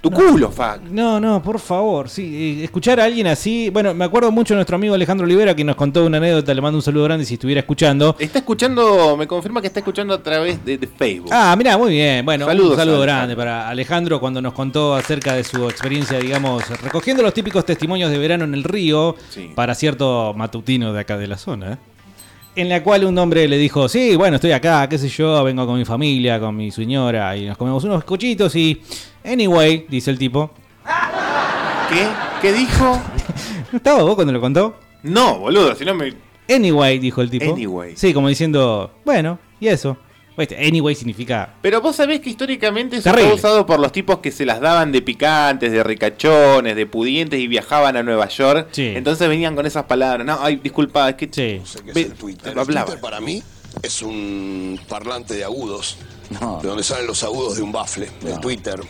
Tu culo, fuck. No, no, por favor. Sí, eh, escuchar a alguien así. Bueno, me acuerdo mucho de nuestro amigo Alejandro Olivera que nos contó una anécdota. Le mando un saludo grande si estuviera escuchando. Está escuchando, me confirma que está escuchando a través de, de Facebook. Ah, mira, muy bien. Bueno, Saludos, un saludo Alejandro. grande para Alejandro cuando nos contó acerca de su experiencia, digamos, recogiendo los típicos testimonios de verano en el río para cierto matutino de acá de la zona. ¿eh? En la cual un hombre le dijo, sí, bueno, estoy acá, qué sé yo, vengo con mi familia, con mi señora y nos comemos unos cochitos y... Anyway, dice el tipo. ¿Qué? ¿Qué dijo? ¿No estaba vos cuando lo contó? No, boludo, si no me... Anyway, dijo el tipo. Anyway. Sí, como diciendo, bueno, y eso. Viste, Anyway significa... Pero vos sabés que históricamente eso Terrible. fue usado por los tipos que se las daban de picantes, de ricachones, de pudientes y viajaban a Nueva York. Entonces venían con esas palabras. No, ay, disculpa, es que. ¿Qué es el Twitter? Lo hablaba. Twitter para mí es un parlante de agudos, de donde salen los agudos de un bafle, el Twitter.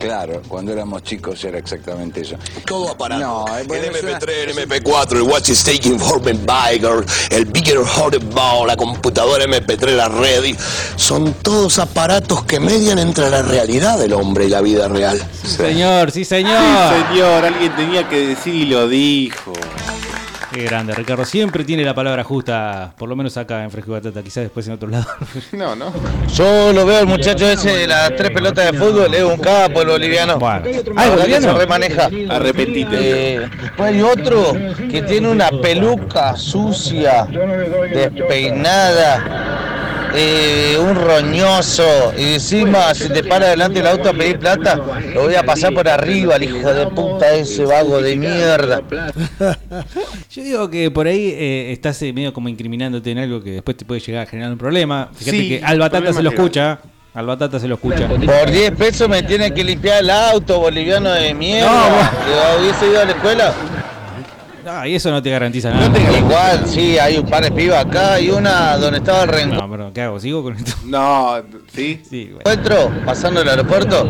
Claro, cuando éramos chicos era exactamente eso. Todo aparato. No, eh, bueno, el es una- MP3, el MP4, el Watch is Taking for the Biker, el Bigger Hot Ball, la computadora MP3, la Ready. Son todos aparatos que median entre la realidad del hombre y la vida real. Señor, sí señor. Sí, señor, alguien tenía que decir y lo dijo. Qué grande, Ricardo. Siempre tiene la palabra justa, por lo menos acá en Fresco y Batata, quizás después en otro lado. No, no. Yo lo veo al muchacho ese de las tres pelotas de fútbol, es un capo el boliviano. Bueno. Ah, ¿es ¿el boliviano? se remaneja. Arrepentite. Eh, después hay otro que tiene una peluca sucia, despeinada, eh, un roñoso, y encima si te para delante del auto a pedir plata, lo voy a pasar por arriba, el hijo de puta ese vago de mierda. Yo digo que por ahí eh, estás eh, medio como incriminándote en algo que después te puede llegar a generar un problema. Fíjate Sí, que al Batata se lo escucha. Al Batata se lo escucha. Por 10 pesos me tiene que limpiar el auto, boliviano de mierda. que hubiese ido a la escuela. Ah, y eso no te garantiza nada. Igual, sí, hay un par de pibas acá y una donde estaba el reencuentro. No, pero ¿qué hago? ¿Sigo con esto? No, ¿sí? Sí, pasando el aeropuerto.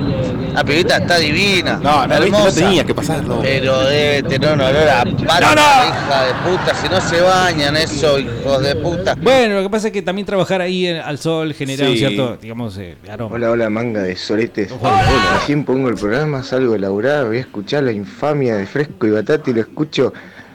La pibita está divina. No, no, viste, no hermosa. tenía que pasarlo. Pero debe tener un olor a pata, hija de puta. Si no se bañan, eso, hijos de puta. Bueno, lo que pasa es que también trabajar ahí en- al sol genera un Sí. cierto, digamos, eh, aroma. Hola, hola, manga de soletes. Recién pongo el programa, salgo de laburar, voy a escuchar la infamia de Fresco y Batata y lo escucho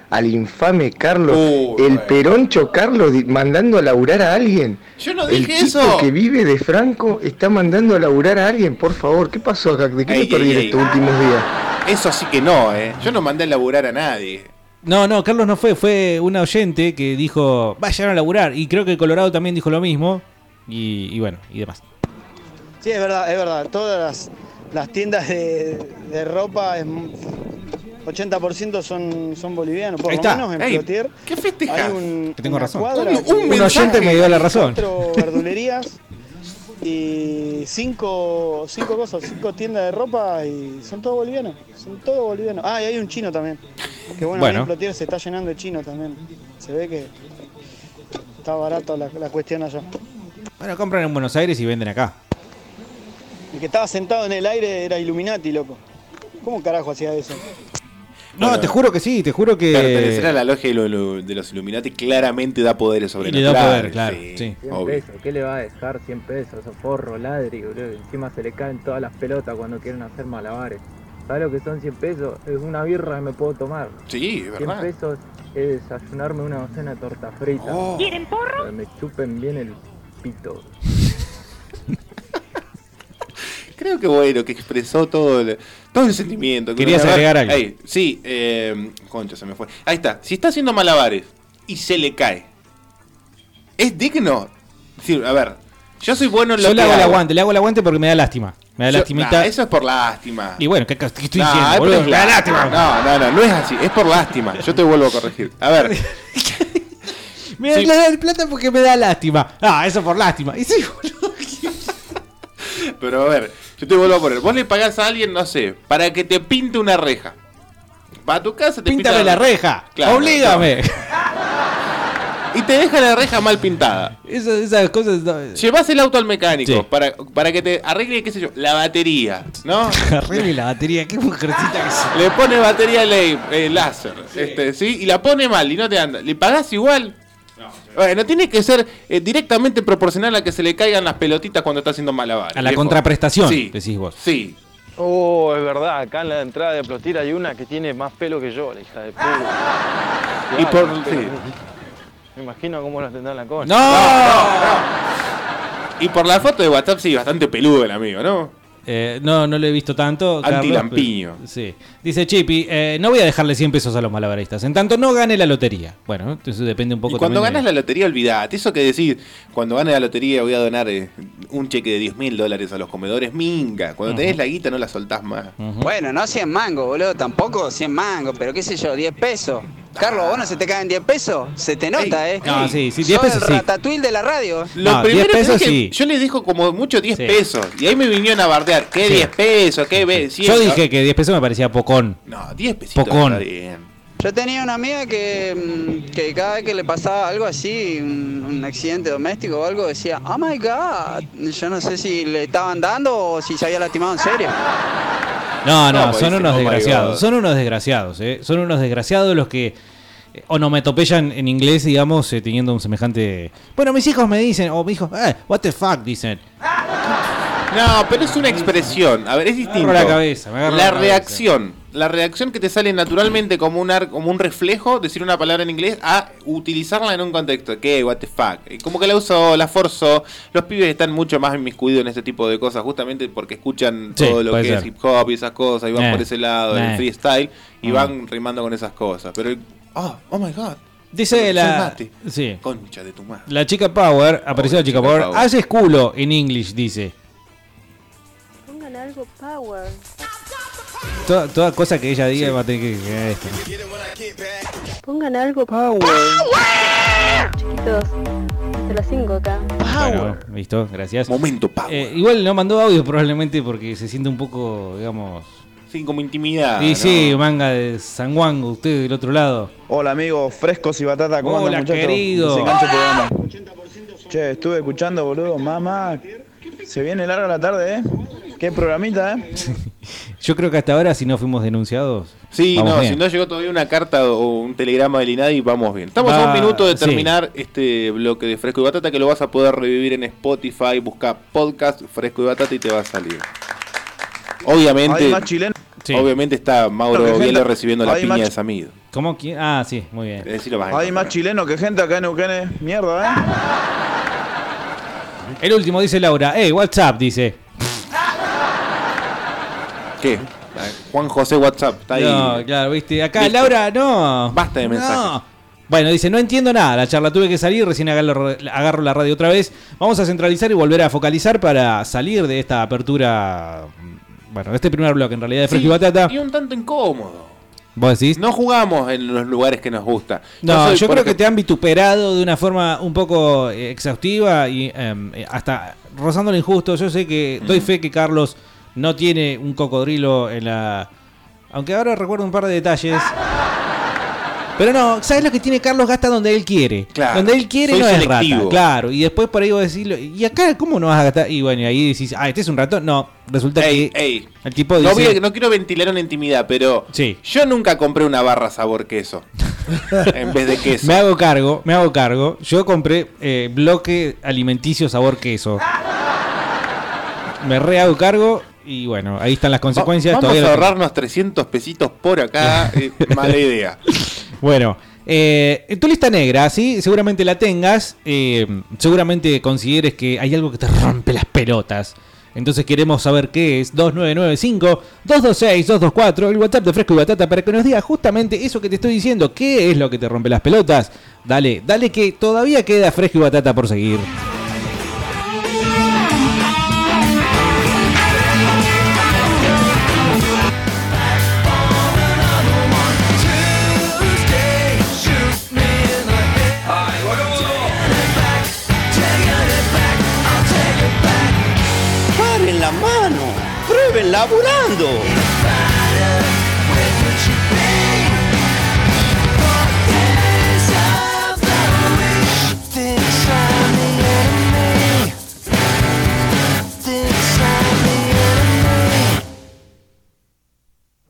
al infame Carlos, el peroncho Carlos mandando a laburar a alguien. Yo no el dije tipo eso. que vive de Franco está mandando a laburar a alguien, por favor, ¿qué pasó acá? ¿De qué Ey, me perdí ey. estos últimos días? Eso sí que no, ¿eh? Yo no mandé a laburar a nadie. No, no, Carlos no fue, fue una oyente que dijo, vayan a laburar. Y creo que Colorado también dijo lo mismo. Y, y bueno, y demás. Sí, es verdad, es verdad. Todas las, las tiendas de, de ropa, es, 80% son, son bolivianos. Por Ahí lo está. menos en Ey, Plotier ¿Qué festejas? hay un, Que tengo una razón. cuadra Un- un Un oyente me dio la razón. Cuatro verdulerías y cinco, cinco cosas, cinco tiendas de ropa y son todos bolivianos. Son todos bolivianos. Ah, y hay un chino también. Que bueno, Bueno. en Plotier se está llenando de chino también. Se ve que está barato la, la cuestión allá. Bueno, compran en Buenos Aires y venden acá. El que estaba sentado en el aire era Illuminati, loco. ¿Cómo carajo hacía eso? No, te juro que sí, te juro que. Pertenecer a la logia de, lo- de los Illuminati claramente da poderes sobre Y le da poder, claro, sí. 100 obvio. pesos, ¿qué le va a dejar 100 pesos? Esos forro, ladri, boludo. Encima se le caen todas las pelotas cuando quieren hacer malabares. ¿Sabes lo que son 100 pesos? Es una birra que me puedo tomar. Sí, es 100 verdad. pesos es desayunarme una docena de torta frita. Oh. ¿Quieren porro? me chupen bien el pito. Creo que bueno, que expresó todo el, todo el sentimiento. que Querías ver, agregar algo. ahí, sí, eh, concha, se me fue. Ahí está. Si está haciendo malabares y se le cae, ¿es digno? Sí, a ver, yo soy bueno en lo Yo le que hago el aguante, le hago el aguante porque me da lástima. Me da Yo- lastimita. nah, eso es por lástima. Y bueno, ¿qué, qué estoy Nah, diciendo, es boludo? Me da lástima. No, no, no, no es así. Es por lástima. Yo te vuelvo a corregir. A ver, Me da- el plata porque me da lástima. Ah, eso por lástima. Y sí, pero a ver, yo te vuelvo a poner. Vos le pagás a alguien, no sé, para que te pinte una reja. Va a tu casa, te Píntame pinta la reja. Claro, Oblígame. Y te deja la reja mal pintada. Esas cosas. no- Llevas el auto al mecánico Sí. para, para que te arregle, qué sé yo, la batería, ¿no? Arregle la batería, qué mujercita que es. Le pone batería ley, eh, láser, este, ¿sí? Y la pone mal y no te anda. ¿Le pagás igual? Bueno, tiene que ser eh, directamente proporcional a que se le caigan las pelotitas cuando está haciendo malabares. A la viejo. contraprestación, Sí, decís vos. sí. Oh, es verdad, acá en la entrada de Plotir hay una que tiene más pelo que yo, la hija de puta. Y por- sí. Me imagino cómo la tendrá en la concha. Y por la foto de WhatsApp, sí, bastante peludo el amigo, ¿no? Eh, no, no lo he visto tanto. Carlos, Antilampiño. pero- Sí. Dice Chippy, eh, no voy a dejarle 100 pesos a los malabaristas. En tanto no gane la lotería. Bueno, entonces depende un poco Y cuando de- ganas la lotería, olvidate. Eso que decir, cuando gane la lotería voy a donar eh, un cheque de 10 mil dólares a los comedores, minga. Cuando tenés la guita no la soltás más. Bueno, no 100 mangos, boludo, tampoco 100 mangos, pero qué sé yo, 10 pesos. Carlos, ¿vos no se te caen 10 pesos? Se te nota, ¿eh? No, sí, sí, 10 Sos pesos el sí. ratatouille de la radio. Lo No, primero 10 que pesos dije, sí. yo le dijo como mucho 10 Sí. pesos. Y ahí me vinieron a bardear. ¿Qué Sí. 10 pesos? ¿Qué ve? Yo dije que 10 pesos me parecía pocón. No, 10 pesitos. Pocón. está bien. Yo tenía una amiga que, mm, que cada vez que le pasaba algo así, un, un accidente doméstico o algo, decía, oh my god. Yo no sé si le estaban dando o si se había lastimado en serio. No, no, No, son unos oh desgraciados. Son unos desgraciados, ¿eh? Son unos desgraciados los que eh, onomatopellan en inglés, digamos, eh, teniendo un semejante... Bueno, mis hijos me dicen, o mi hijo, eh, what the fuck, dicen. No, pero es una expresión. A ver, es distinto. agarro la cabeza, me la la cabeza. reacción. La reacción que te sale naturalmente como un, ar- como un reflejo, decir una palabra en inglés, a utilizarla en un contexto. ¿Qué? What the fuck. Y Como que la usó, la forzó. Los pibes están mucho más inmiscuidos en este tipo de cosas, justamente porque escuchan Sí, todo lo que ser. es hip hop y esas cosas, y van Eh, por ese lado, eh. el freestyle, y Mm. van rimando con esas cosas. Pero, el- oh, oh my god. Dice la... mate. Sí. Concha de tu madre. La chica Power, apareció la chica chica Power, Power. haces culo en English, dice. Algo power. Toda, toda cosa que ella diga va a tener que... que esto. Pongan algo power. Chiquitos, hasta las 5 acá. Bueno, listo, gracias. Momento Power. Eh, igual no mandó audio probablemente porque se siente un poco, digamos... Sí, como intimidad. Y ¿no? sí, manga de San Juan, usted del otro lado. Hola amigos frescos y batata, ¿cómo Hola, andan querido. Programa. Che, estuve escuchando, boludo, mamá. Se viene larga la tarde, ¿eh? Qué programita, ¿eh? Yo creo que hasta ahora, si no fuimos denunciados. Sí, no, bien. si no llegó todavía una carta o un telegrama del INADI, vamos bien. Estamos a un minuto de sí. terminar este bloque de Fresco y Batata que lo vas a poder revivir en Spotify. Busca podcast Fresco y Batata y te va a salir. Obviamente, Hay más chilenos. obviamente está Mauro Bielo recibiendo la piña de Samido. ¿Cómo? quién? Ah, sí, muy bien. Hay más chilenos que gente acá en Neuquén, ¿eh? Mierda, ¿eh? El último dice Laura. Hey, WhatsApp, dice. ¿Qué? Juan José WhatsApp, está ahí. No, claro, viste. Acá. Laura, no. Basta de mensajes. No. Bueno, dice, no entiendo nada, la charla tuve que salir, recién agarro, agarro la radio otra vez. Vamos a centralizar y volver a focalizar para salir de esta apertura, bueno, de este primer bloque en realidad de Fresco Sí, y Batata. y un tanto incómodo. ¿Vos decís? No jugamos en los lugares que nos gusta. No, yo creo que te han vituperado de una forma un poco eh, exhaustiva y em, eh, hasta rozando lo injusto. Yo sé que doy fe que Carlos no tiene un cocodrilo en la... Aunque ahora recuerdo un par de detalles. Pero no, ¿sabes lo que tiene Carlos? Gasta donde él quiere. Claro, donde él quiere no es selectivo. rata. Claro. Y después por ahí vos decís, ¿y acá cómo no vas a gastar? Y bueno, y ahí decís, ah, este es un ratón. No, resulta Ey, que ey. el tipo No, dice. voy a- no quiero ventilar una intimidad, pero yo nunca compré una barra sabor queso en vez de queso. Me hago cargo, me hago cargo. Yo compré eh, bloque alimenticio sabor queso. Me re hago cargo y bueno, ahí están las consecuencias. Vamos Todavía a ahorrarnos 300 pesitos por acá. eh, mala idea. Bueno, eh, en tu lista negra, ¿sí? Seguramente la tengas. eh, seguramente consideres que hay algo que te rompe las pelotas. Entonces queremos saber qué es 2995-226-224, el WhatsApp de Fresco y Batata, para que nos diga justamente eso que te estoy diciendo. ¿Qué es lo que te rompe las pelotas? Dale, dale que todavía queda Fresco y Batata por seguir. Laburando!